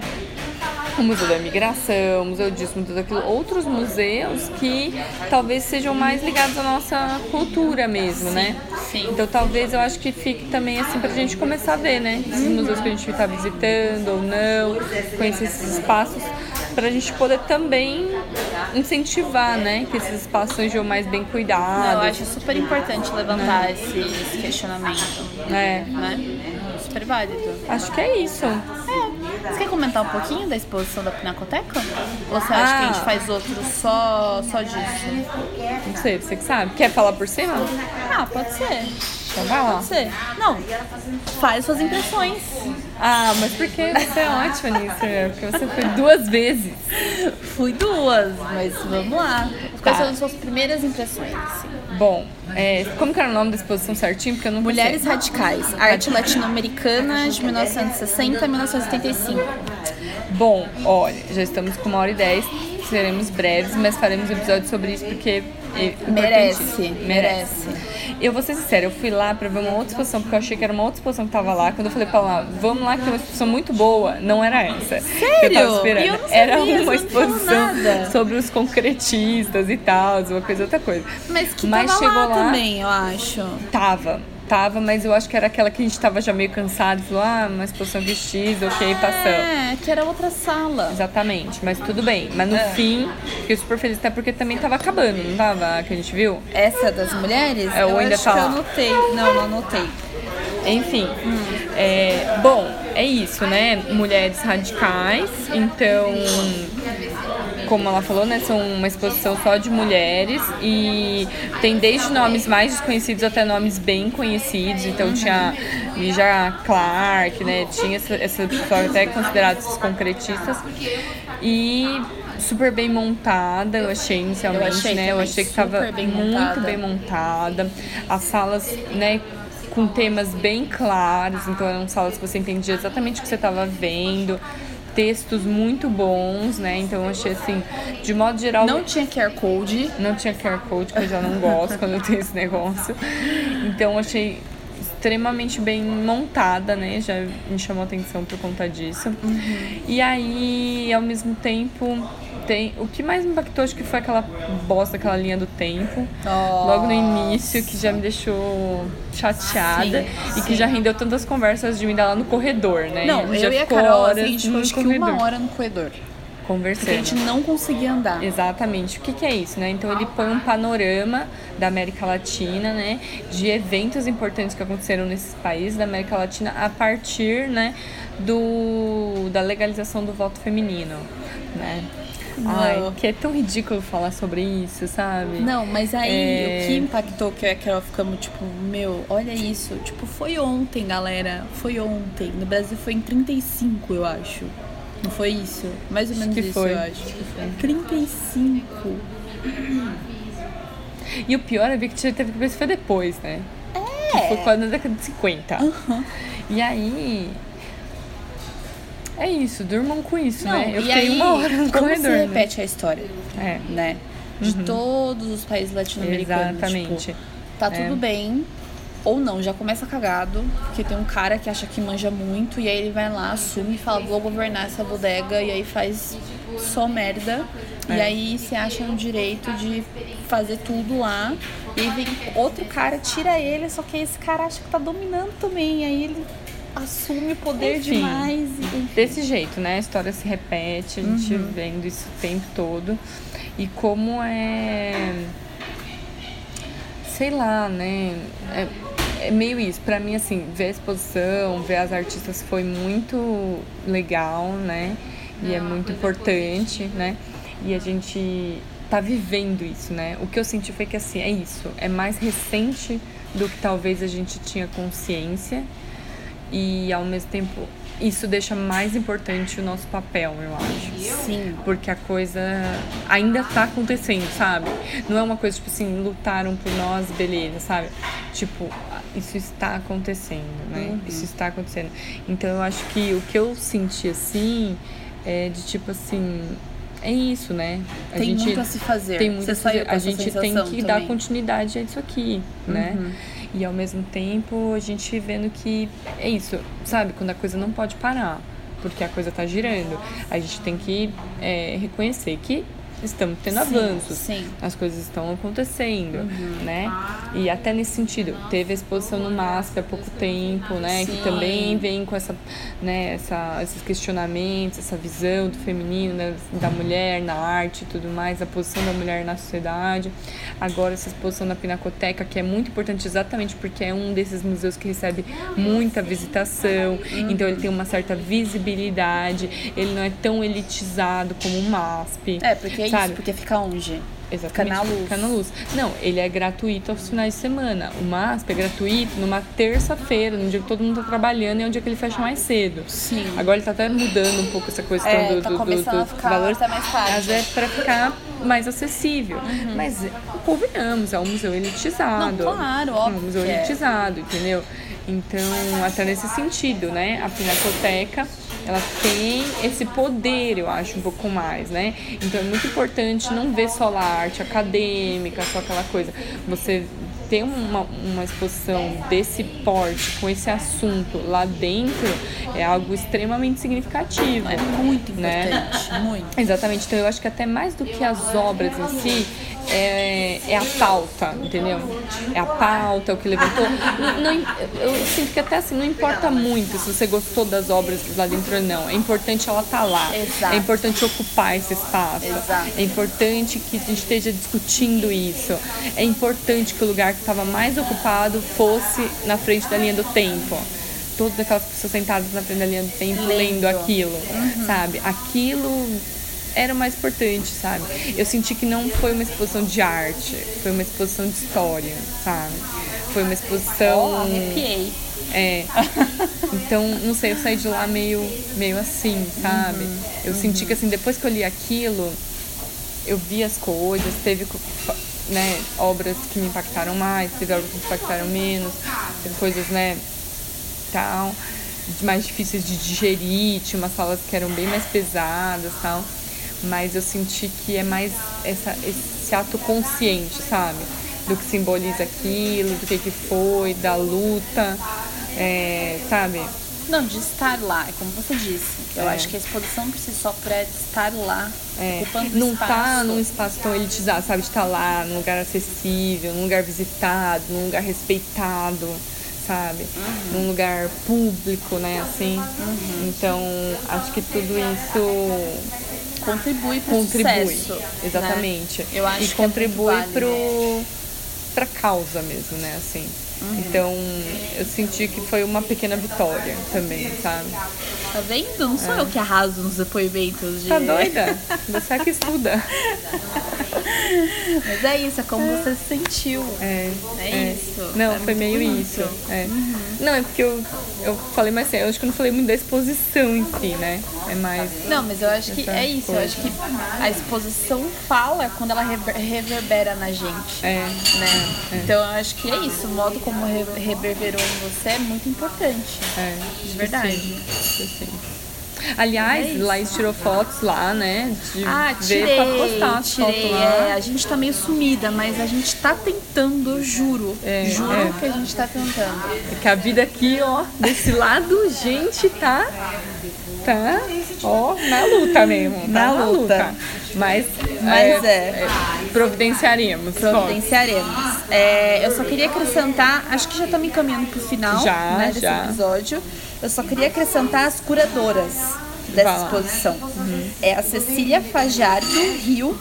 S1: o Museu da Imigração, o Museu disso, Museu daquilo, outros museus que talvez sejam mais ligados à nossa cultura mesmo,
S2: sim,
S1: né?
S2: Sim.
S1: Então talvez eu acho que fique também assim pra gente começar a ver, né? Esses uhum. museus que a gente está visitando ou não, conhecer esses espaços, para a gente poder também incentivar, né? Que esses espaços sejam mais bem cuidados. Não,
S2: eu acho super importante levantar né? esse, esse questionamento.
S1: É.
S2: Né? Super válido.
S1: Acho que é isso.
S2: É. Você quer comentar um pouquinho da exposição da Pinacoteca? Ou você acha ah. que a gente ah. faz outro só, só disso?
S1: Não sei, você que sabe. Quer falar por cima?
S2: Ah, pode ser.
S1: Então vai lá.
S2: Pode ser. Não, faz suas impressões.
S1: Ah, mas por que você é ótima nisso? Porque você foi duas vezes.
S2: Fui duas, mas vamos lá. Quais tá. são as suas primeiras impressões? Assim?
S1: Bom, é, como que era o nome da exposição certinho? Porque eu não
S2: Mulheres Radicais, Arte Latino-Americana de 1960 a 1975.
S1: Bom, olha, já estamos com uma hora e dez, seremos breves, mas faremos um episódio sobre isso porque
S2: merece, merece.
S1: Eu vou ser sincera, eu fui lá pra ver uma outra exposição, porque eu achei que era uma outra exposição que tava lá. Quando eu falei pra lá, vamos lá, que tem uma exposição muito boa, não era essa.
S2: Sério?
S1: Que eu tava esperando.
S2: Eu
S1: era uma exposição sobre os concretistas e tal, uma coisa, outra coisa.
S2: Mas que Mas tava chegou lá, lá também, eu acho.
S1: Tava tava, mas eu acho que era aquela que a gente tava já meio cansado, falou, ah, uma exposição de X, ok, passamos.
S2: É, que era outra sala.
S1: Exatamente, mas tudo bem. Mas no é. fim, fiquei super feliz, até porque também tava acabando, não tava? Que a gente viu?
S2: Essa das mulheres?
S1: É, ou ainda
S2: acho
S1: tá
S2: que
S1: lá.
S2: eu anotei. Não, não anotei.
S1: Enfim, hum. é, bom, é isso, né? Mulheres radicais, então como ela falou, né, são uma exposição só de mulheres e tem desde nomes mais desconhecidos até nomes bem conhecidos. Então tinha Lija Clark, né, tinha essa, essa pessoa até consideradas concretistas. E super bem montada, eu achei inicialmente, eu achei né? Eu achei que estava muito montada. bem montada. As salas, né, com temas bem claros, então eram salas que você entendia exatamente o que você estava vendo textos muito bons, né? Então achei assim, de modo geral.
S2: Não tinha QR Code.
S1: Não tinha QR Code, que eu já não gosto quando eu tenho esse negócio. Então achei extremamente bem montada, né? Já me chamou atenção por conta disso. Uhum. E aí, ao mesmo tempo, tem. O que mais me impactou acho que foi aquela bosta, aquela linha do tempo. Oh. Logo no início, que já me deixou chateada sim, e que já rendeu tantas conversas de mim lá no corredor, né?
S2: Não,
S1: já
S2: eu e a Carol, horas a gente ficou acho que uma hora no corredor
S1: conversando. Porque
S2: a gente não conseguia andar.
S1: Exatamente. O que, que, é isso, né? Então ele põe um panorama da América Latina, né? De eventos importantes que aconteceram nesses países da América Latina a partir, né? Do, da legalização do voto feminino, né? Ai, que é tão ridículo falar sobre isso, sabe?
S2: Não, mas aí é... o que impactou que ela ficamos tipo, meu, olha isso. Tipo, foi ontem, galera. Foi ontem. No Brasil foi em 35, eu acho. Não foi isso? Mais ou menos
S1: que
S2: isso,
S1: foi.
S2: eu acho. Que foi. 35.
S1: E o pior é ver que teve que ver se foi depois, né? É. Que foi quase na década de 50. Uhum. E aí. É isso, durmam com isso,
S2: Não,
S1: né?
S2: Eu fiquei aí, uma hora no como corredor. Você
S1: né?
S2: repete né? a história. É. Né? De uhum. todos os países latino-americanos.
S1: Exatamente.
S2: Tipo, tá é. tudo bem ou não, já começa cagado, porque tem um cara que acha que manja muito, e aí ele vai lá, assume e fala, vou governar essa bodega, e aí faz só merda. É. E aí você acha no direito de fazer tudo lá. E aí vem outro cara, tira ele, só que esse cara acha que tá dominando também. Aí ele assume o poder enfim, demais. Enfim.
S1: Desse jeito, né? A história se repete, a gente uhum. vendo isso o tempo todo. E como é. Sei lá, né? É, é meio isso. Pra mim, assim, ver a exposição, ver as artistas foi muito legal, né? E é muito importante, né? E a gente tá vivendo isso, né? O que eu senti foi que, assim, é isso. É mais recente do que talvez a gente tinha consciência. E, ao mesmo tempo, isso deixa mais importante o nosso papel, eu acho.
S2: Sim.
S1: Porque a coisa ainda tá acontecendo, sabe? Não é uma coisa, tipo assim, lutaram por nós, beleza, sabe? Tipo, isso está acontecendo, né? Uhum. Isso está acontecendo. Então eu acho que o que eu senti assim é de tipo assim. É isso, né?
S2: A tem gente muito a se fazer.
S1: Tem muito Você a se fazer. A gente tem que também. dar continuidade a isso aqui, né? Uhum. E ao mesmo tempo a gente vendo que é isso, sabe? Quando a coisa não pode parar, porque a coisa tá girando. A gente tem que é, reconhecer que estamos tendo sim, avanços,
S2: sim.
S1: as coisas estão acontecendo, uhum. né? E até nesse sentido, teve a exposição no MASP há pouco tempo, né? Sim. Que também vem com essa, né, essa, esses questionamentos, essa visão do feminino, né, da mulher na arte e tudo mais, a posição da mulher na sociedade. Agora essa exposição na Pinacoteca, que é muito importante exatamente porque é um desses museus que recebe muita visitação, uhum. então ele tem uma certa visibilidade, ele não é tão elitizado como o MASP.
S2: É, porque sabe? isso, porque fica onde?
S1: Exatamente, fica na luz. Fica na luz. Não, ele é gratuito aos finais de semana. O MASP é gratuito numa terça-feira, no dia que todo mundo tá trabalhando e é um dia que ele fecha mais cedo.
S2: Sim.
S1: Agora ele tá até mudando um pouco essa questão
S2: é,
S1: do,
S2: tá
S1: do,
S2: começando do, do, a ficar valor. Até mais tarde.
S1: Mas é pra ficar mais acessível. Uhum. Mas convenhamos, é um museu elitizado.
S2: Não, claro, óbvio.
S1: É um museu elitizado, entendeu? Então, até nesse sentido, né? A Pinacoteca ela tem esse poder, eu acho, um pouco mais, né? Então é muito importante não ver só a arte acadêmica, só aquela coisa. Você ter uma, uma exposição desse porte, com esse assunto lá dentro, é algo extremamente significativo.
S2: É muito né? importante, né? muito. [LAUGHS]
S1: Exatamente. Então eu acho que até mais do que as obras em si, é, é a pauta, entendeu? É a pauta, é o que levantou. Não, não, eu sinto que até assim, não importa muito se você gostou das obras lá dentro ou não. É importante ela estar tá lá.
S2: Exato.
S1: É importante ocupar esse espaço.
S2: Exato.
S1: É importante que a gente esteja discutindo isso. É importante que o lugar que estava mais ocupado fosse na frente da linha do tempo todas aquelas pessoas sentadas na frente da linha do tempo lendo, lendo aquilo, uhum. sabe? Aquilo era o mais importante, sabe? Eu senti que não foi uma exposição de arte, foi uma exposição de história, sabe? Foi uma exposição.
S2: Oh, arrepiei.
S1: É. Então, não sei, eu saí de lá meio, meio assim, sabe? Uhum, eu uhum. senti que assim, depois que eu li aquilo, eu vi as coisas, teve né, obras que me impactaram mais, teve obras que me impactaram menos, teve coisas, né, tal, mais difíceis de digerir, tinha umas salas que eram bem mais pesadas tal. Mas eu senti que é mais essa, esse ato consciente, sabe? Do que simboliza aquilo, do que, que foi, da luta, é, sabe?
S2: Não, de estar lá, é como você disse. Eu é. acho que a exposição por si só para estar lá, é. ocupando
S1: Não
S2: espaço.
S1: tá num espaço tão elitizado, sabe? De estar lá, num lugar acessível, num lugar visitado, num lugar respeitado, sabe? Uhum. Num lugar público, né? Assim. Uhum. Então, acho que tudo isso
S2: contribui para o sucesso. Né?
S1: Exatamente.
S2: Né? Eu acho
S1: e
S2: que
S1: contribui
S2: é
S1: pro, pra causa mesmo, né? Assim. Uhum. Então, eu senti que foi uma pequena vitória também, sabe?
S2: Tá vendo? Não sou é. eu que arraso nos depoimentos de.
S1: Tá doida? Você é que estuda. [LAUGHS]
S2: Mas é isso, é como é. você se sentiu.
S1: É.
S2: É, é. isso.
S1: Não,
S2: é
S1: foi meio bonito. isso. É. Uhum. Não, é porque eu, eu falei mais sério, eu acho que eu não falei muito da exposição em si, né? É mais.
S2: Não, mas eu acho que é isso. Coisa. Eu acho que a exposição fala quando ela reverbera na gente.
S1: É.
S2: Né? É. Então eu acho que é isso. O modo como reverberou em você é muito importante.
S1: É.
S2: De verdade.
S1: Sim. Sim. Aliás, é Laís tirou fotos lá, né?
S2: De ah, tirei, pra postar tirei. É, a gente tá meio sumida, mas a gente tá tentando, eu juro. É, juro é. que a gente tá tentando.
S1: É que a vida aqui, ó, desse lado, gente, tá. Tá, ó, na luta mesmo. Tá na, na luta. luta. Mas,
S2: mas é, é.
S1: providenciaremos.
S2: Providenciaremos. É, eu só queria acrescentar, acho que já estamos encaminhando pro final
S1: já,
S2: né, desse
S1: já.
S2: episódio. Eu só queria acrescentar as curadoras dessa exposição. Uhum. É a Cecília Fajardo Rio,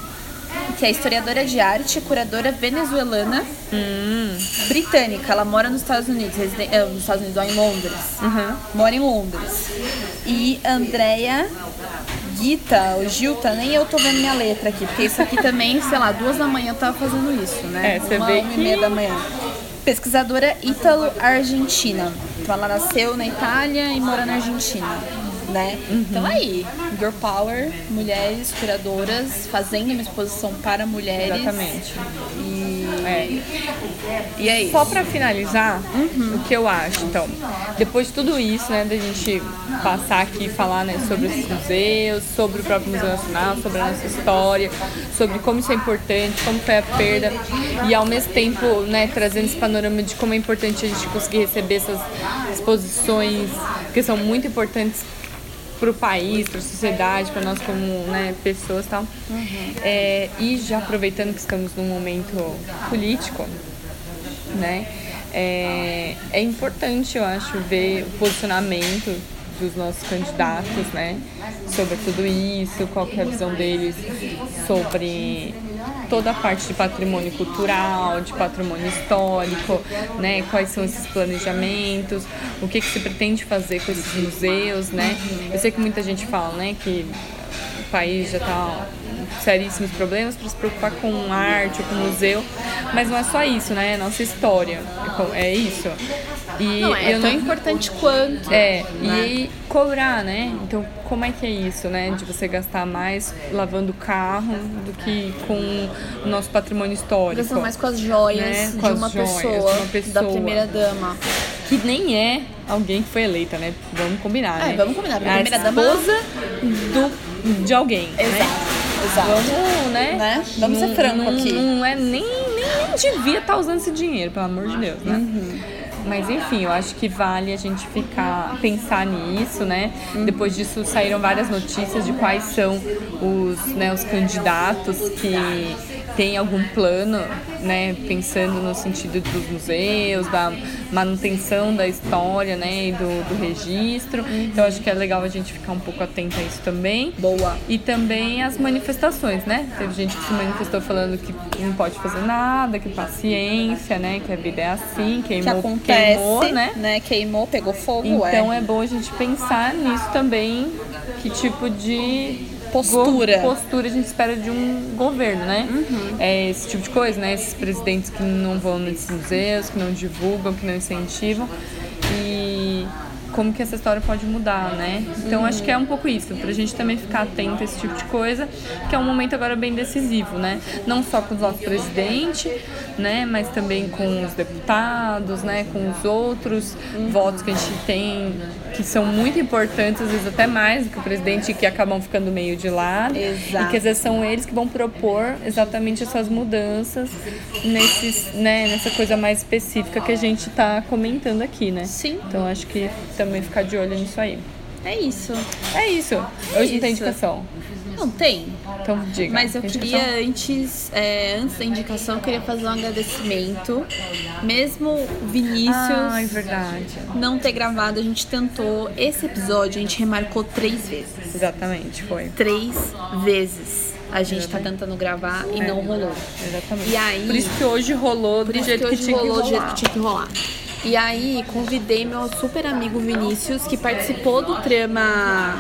S2: que é historiadora de arte, curadora venezuelana,
S1: hum.
S2: britânica. Ela mora nos Estados Unidos, eh, nos Estados Unidos, ou em Londres.
S1: Uhum.
S2: Mora em Londres. E Andrea Gita, ou Gilta, nem eu tô vendo minha letra aqui, porque isso aqui também, sei lá, duas da manhã eu tava fazendo isso, né?
S1: É, você uma, vê
S2: uma
S1: que...
S2: e meia da manhã. Pesquisadora ítalo-argentina. Então ela nasceu na Itália e mora na Argentina. Né? Uhum. Então aí, Girl Power, mulheres curadoras, fazendo uma exposição para mulheres.
S1: Exatamente.
S2: E,
S1: é.
S2: e é isso.
S1: Só para finalizar, uhum. o que eu acho, então, depois de tudo isso, né, da gente passar aqui e falar né, sobre esses museus, sobre o próprio Museu Nacional, sobre a nossa história, sobre como isso é importante, como foi a perda, e ao mesmo tempo né, trazendo esse panorama de como é importante a gente conseguir receber essas exposições que são muito importantes para o país, para a sociedade, para nós como né, pessoas e tal.
S2: Uhum.
S1: É, e já aproveitando que estamos num momento político, né, é, é importante, eu acho, ver o posicionamento dos nossos candidatos, né, sobre tudo isso, qual que é a visão deles sobre toda a parte de patrimônio cultural, de patrimônio histórico, né? Quais são esses planejamentos, o que, que se pretende fazer com esses museus, né? Eu sei que muita gente fala, né, que o país já está seríssimos problemas para se preocupar com arte ou com museu, mas não é só isso, né? É nossa história, é isso.
S2: E não, é tão não... importante quanto.
S1: É, né? e cobrar, né? Então, como é que é isso, né? De você gastar mais lavando carro do que com o nosso patrimônio histórico.
S2: Gastando mais com as joias, né? com de, uma
S1: joias
S2: pessoa,
S1: uma pessoa,
S2: da primeira dama.
S1: Que nem é alguém que foi eleita, né? Vamos combinar,
S2: é,
S1: né?
S2: vamos combinar. A primeira
S1: dama... esposa do, de alguém,
S2: Exato.
S1: né?
S2: Exato.
S1: Vamos, né?
S2: né? Vamos ser franco
S1: não,
S2: aqui.
S1: Não é nem, nem devia estar tá usando esse dinheiro, pelo amor de Deus, né?
S2: Uhum.
S1: Mas enfim, eu acho que vale a gente ficar pensar nisso, né? Depois disso saíram várias notícias de quais são os, né, os candidatos que têm algum plano, né, pensando no sentido dos museus, da manutenção da história, né, e do, do registro. Então acho que é legal a gente ficar um pouco atento a isso também.
S2: Boa.
S1: E também as manifestações, né? Teve gente que se manifestou falando que não pode fazer nada, que paciência, né, que a vida é assim, queimou, que queimou, né?
S2: né? Queimou, pegou fogo,
S1: Então é. é bom a gente pensar nisso também, que tipo de
S2: postura.
S1: postura a gente espera de um governo, né? Uhum. É esse tipo de coisa, né? Esses presidentes que não vão nesses museus, que não divulgam, que não incentivam. E como que essa história pode mudar, né? Então acho que é um pouco isso, pra gente também ficar atento a esse tipo de coisa, que é um momento agora bem decisivo, né? Não só com o nosso presidente, né? Mas também com os deputados, né? Com os outros votos que a gente tem, que são muito importantes, às vezes até mais do que o presidente, que acabam ficando meio de lado.
S2: Exato.
S1: E que às vezes são eles que vão propor exatamente essas mudanças nesses, né? Nessa coisa mais específica que a gente está comentando aqui, né?
S2: Sim.
S1: Então acho que também ficar de olho nisso aí.
S2: É isso.
S1: É isso.
S2: É
S1: Hoje não tem indicação.
S2: Não tem.
S1: Então diga.
S2: Mas eu queria, antes, é, antes da indicação, eu queria fazer um agradecimento. Mesmo o Vinícius
S1: Ah, é
S2: não ter gravado, a gente tentou. Esse episódio a gente remarcou três vezes.
S1: Exatamente, foi.
S2: Três vezes. A gente tá tentando gravar e não rolou.
S1: Exatamente.
S2: E aí-
S1: Por isso que hoje rolou do jeito
S2: que
S1: que,
S2: rolou
S1: que
S2: tinha que rolar. E aí, convidei meu super amigo Vinícius, que participou do trama.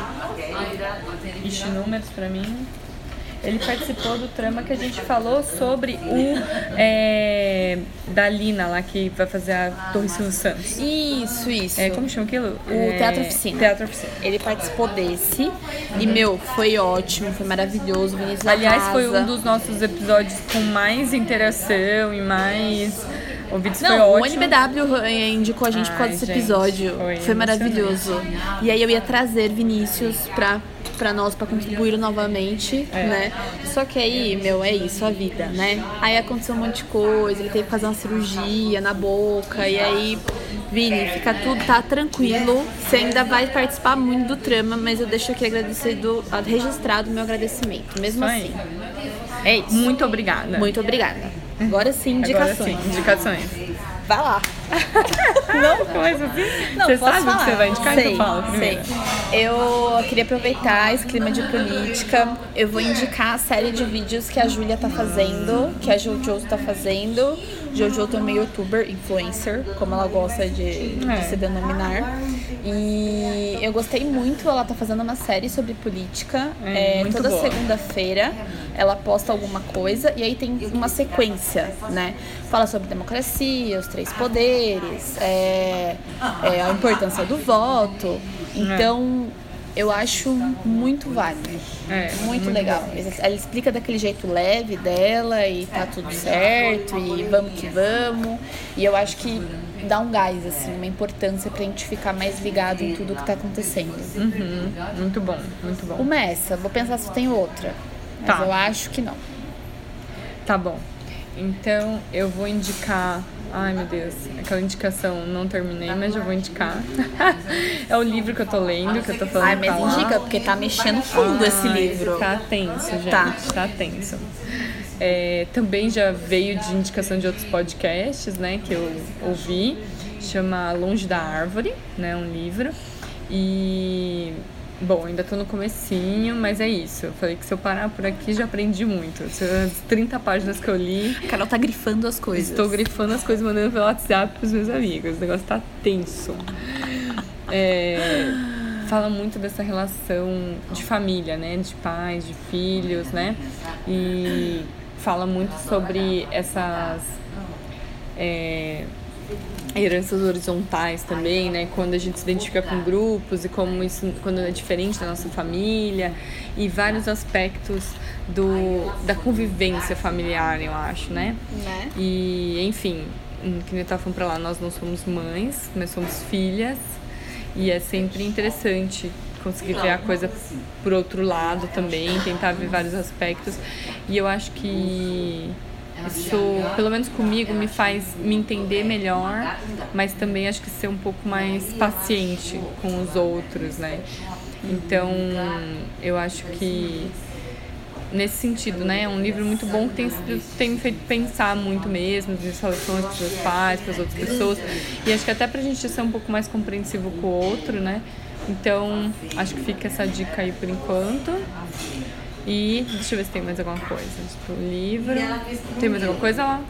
S1: Ixi, números pra mim. Ele participou do trama que a gente falou sobre o é, da Lina lá que vai fazer a Torre Silvio Santos.
S2: Isso, isso.
S1: É, como chama aquilo?
S2: O
S1: É,
S2: Teatro Oficina.
S1: Teatro Oficina.
S2: Ele participou desse. E, meu, foi ótimo, foi maravilhoso. Vinícius
S1: Aliás, foi um dos nossos episódios com mais interação e mais ouvidos. foi
S2: Não, o
S1: ótimo.
S2: NBW eh, indicou a gente por causa
S1: Ai,
S2: desse
S1: gente,
S2: episódio.
S1: foi
S2: Foi, maravilhoso. E aí eu ia trazer Vinícius pra, pra nós, pra contribuir novamente,
S1: É.
S2: né? Só que aí, meu, é isso, a vida, né? Aí aconteceu um monte de coisa, ele teve que fazer uma cirurgia na boca, e aí, Vini, fica tudo, tá tranquilo. Você ainda vai participar muito do trama, mas eu deixo aqui agradecido, registrado o meu agradecimento, mesmo assim. É isso.
S1: Muito obrigada.
S2: Muito obrigada. Agora sim,
S1: Agora
S2: indicações.
S1: sim, indicações.
S2: Vai lá.
S1: Não, coisa assim.
S2: Não,
S1: você sabe o que
S2: falar.
S1: você vai indicar?
S2: Sei,
S1: então fala primeiro.
S2: sei. Eu queria aproveitar esse clima de política. Eu vou indicar a série de vídeos que a Júlia tá fazendo, que a Jojo tá fazendo. Jojo também é youtuber, influencer, como ela gosta de, de
S1: É.
S2: se denominar. E eu gostei muito, ela tá fazendo uma série sobre política.
S1: É,
S2: É,
S1: muito
S2: toda segunda-feira ela posta alguma coisa e aí tem uma sequência, né? Fala sobre democracia, os três poderes, é, é, a importância do voto. Então, eu acho muito válido.
S1: É,
S2: muito,
S1: muito
S2: legal. Ela explica daquele jeito leve dela e tá tudo certo e vamos que vamos. E eu acho que dá um gás, assim, uma importância pra gente ficar mais ligado em tudo que tá acontecendo.
S1: Uhum, muito bom, muito bom.
S2: Uma é essa, vou pensar se tem outra. Mas
S1: Tá.
S2: eu acho que não.
S1: Tá bom. Então eu vou indicar. Ai meu Deus, aquela indicação não terminei, mas já vou indicar. [LAUGHS] é o livro que eu tô lendo, que eu tô falando.
S2: Ai, mas
S1: pra lá.
S2: indica, porque tá mexendo fundo esse
S1: Ai,
S2: livro.
S1: Tá tenso, gente.
S2: Tá.
S1: Tá, tenso. É, também já veio de indicação de outros podcasts, né, que eu ouvi. Chama Longe da Árvore, né, um livro. E bom, ainda tô no comecinho, mas é isso. Eu falei que se eu parar por aqui já aprendi muito. As 30 páginas que eu li,
S2: A Carol tá grifando as coisas.
S1: Estou grifando as coisas, mandando pelo WhatsApp pros meus amigos. O negócio tá tenso. É, fala muito dessa relação de família, né? De pais, de filhos, né? E fala muito sobre essas é, heranças horizontais também, né? Quando a gente se identifica com grupos e como isso quando é diferente da nossa família e vários aspectos do, da convivência familiar, eu acho, né?
S2: Né?
S1: E, enfim, que nem eu tava falando pra lá, nós não somos mães, mas somos filhas. E é sempre interessante conseguir ver a coisa por outro lado também, tentar ver vários aspectos. E eu acho que isso, pelo menos comigo, me faz me entender melhor, mas também acho que ser um pouco mais paciente com os outros, né? Então, eu acho que nesse sentido, né? É um livro muito bom que tem, tem me feito pensar muito mesmo, nas relações com meus pais, com as outras pessoas. E acho que até pra gente ser um pouco mais compreensivo com o outro, né? Então, acho que fica essa dica aí por enquanto. E deixa eu ver se tem mais alguma coisa. Tipo, livro. Tem mais alguma coisa lá?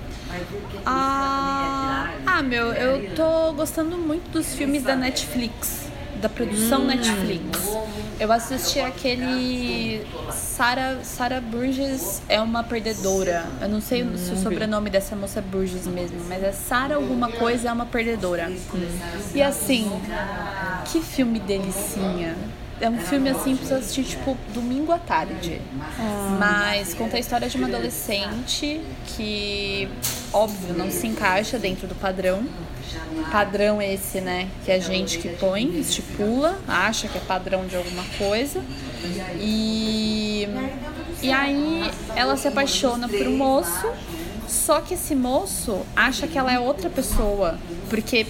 S2: Ah, ah, meu, eu tô gostando muito dos filmes da Netflix. da produção hum. Netflix. Eu assisti aquele Sara Sara Burgess é uma perdedora. Eu não sei hum, se o sobrenome dessa moça é Burgess mesmo, mas é Sara alguma coisa é uma perdedora. Hum. E assim, que filme delicinha é um filme assim pra você assistir, tipo, domingo à tarde. Ah. Mas conta a história de uma adolescente que, óbvio, não se encaixa dentro do padrão. Padrão esse, né? Que a gente que põe, estipula, acha que é padrão de alguma coisa. E, e aí ela se apaixona por um moço, só que esse moço acha que ela é outra pessoa. Porque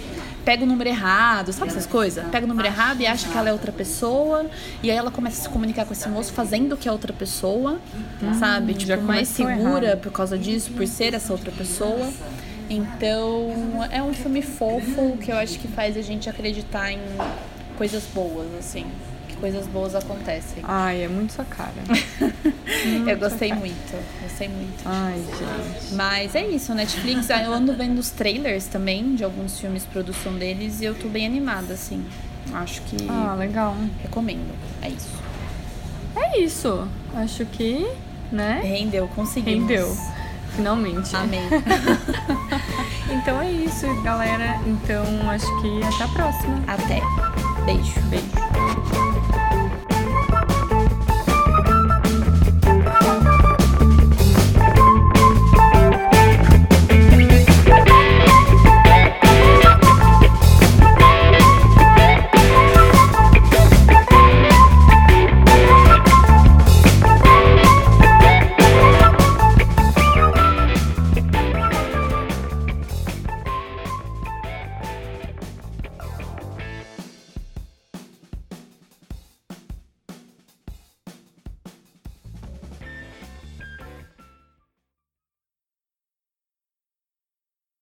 S2: pega o número errado, sabe essas coisas? Pega o número errado e acha que ela é outra pessoa. E aí ela começa a se comunicar com esse moço fazendo que é outra pessoa, hum, sabe? Tipo, mais segura errado. por causa disso, por ser essa outra pessoa. Então, é um filme fofo que eu acho que faz a gente acreditar em coisas boas, assim coisas boas acontecem.
S1: Ai, é muito sua cara. [LAUGHS]
S2: eu gostei muito, gostei muito.
S1: Ai, gente.
S2: Mas é isso, Netflix, eu ando vendo os trailers também de alguns filmes, produção deles, e eu tô bem animada, assim. Acho que.
S1: Ah, legal.
S2: Recomendo. É isso.
S1: É isso. Acho que, né?
S2: Rendeu, conseguimos.
S1: Rendeu. Finalmente.
S2: Amém. [LAUGHS]
S1: então é isso, galera. Então acho que até a próxima.
S2: Até. Beijo.
S1: Beijo.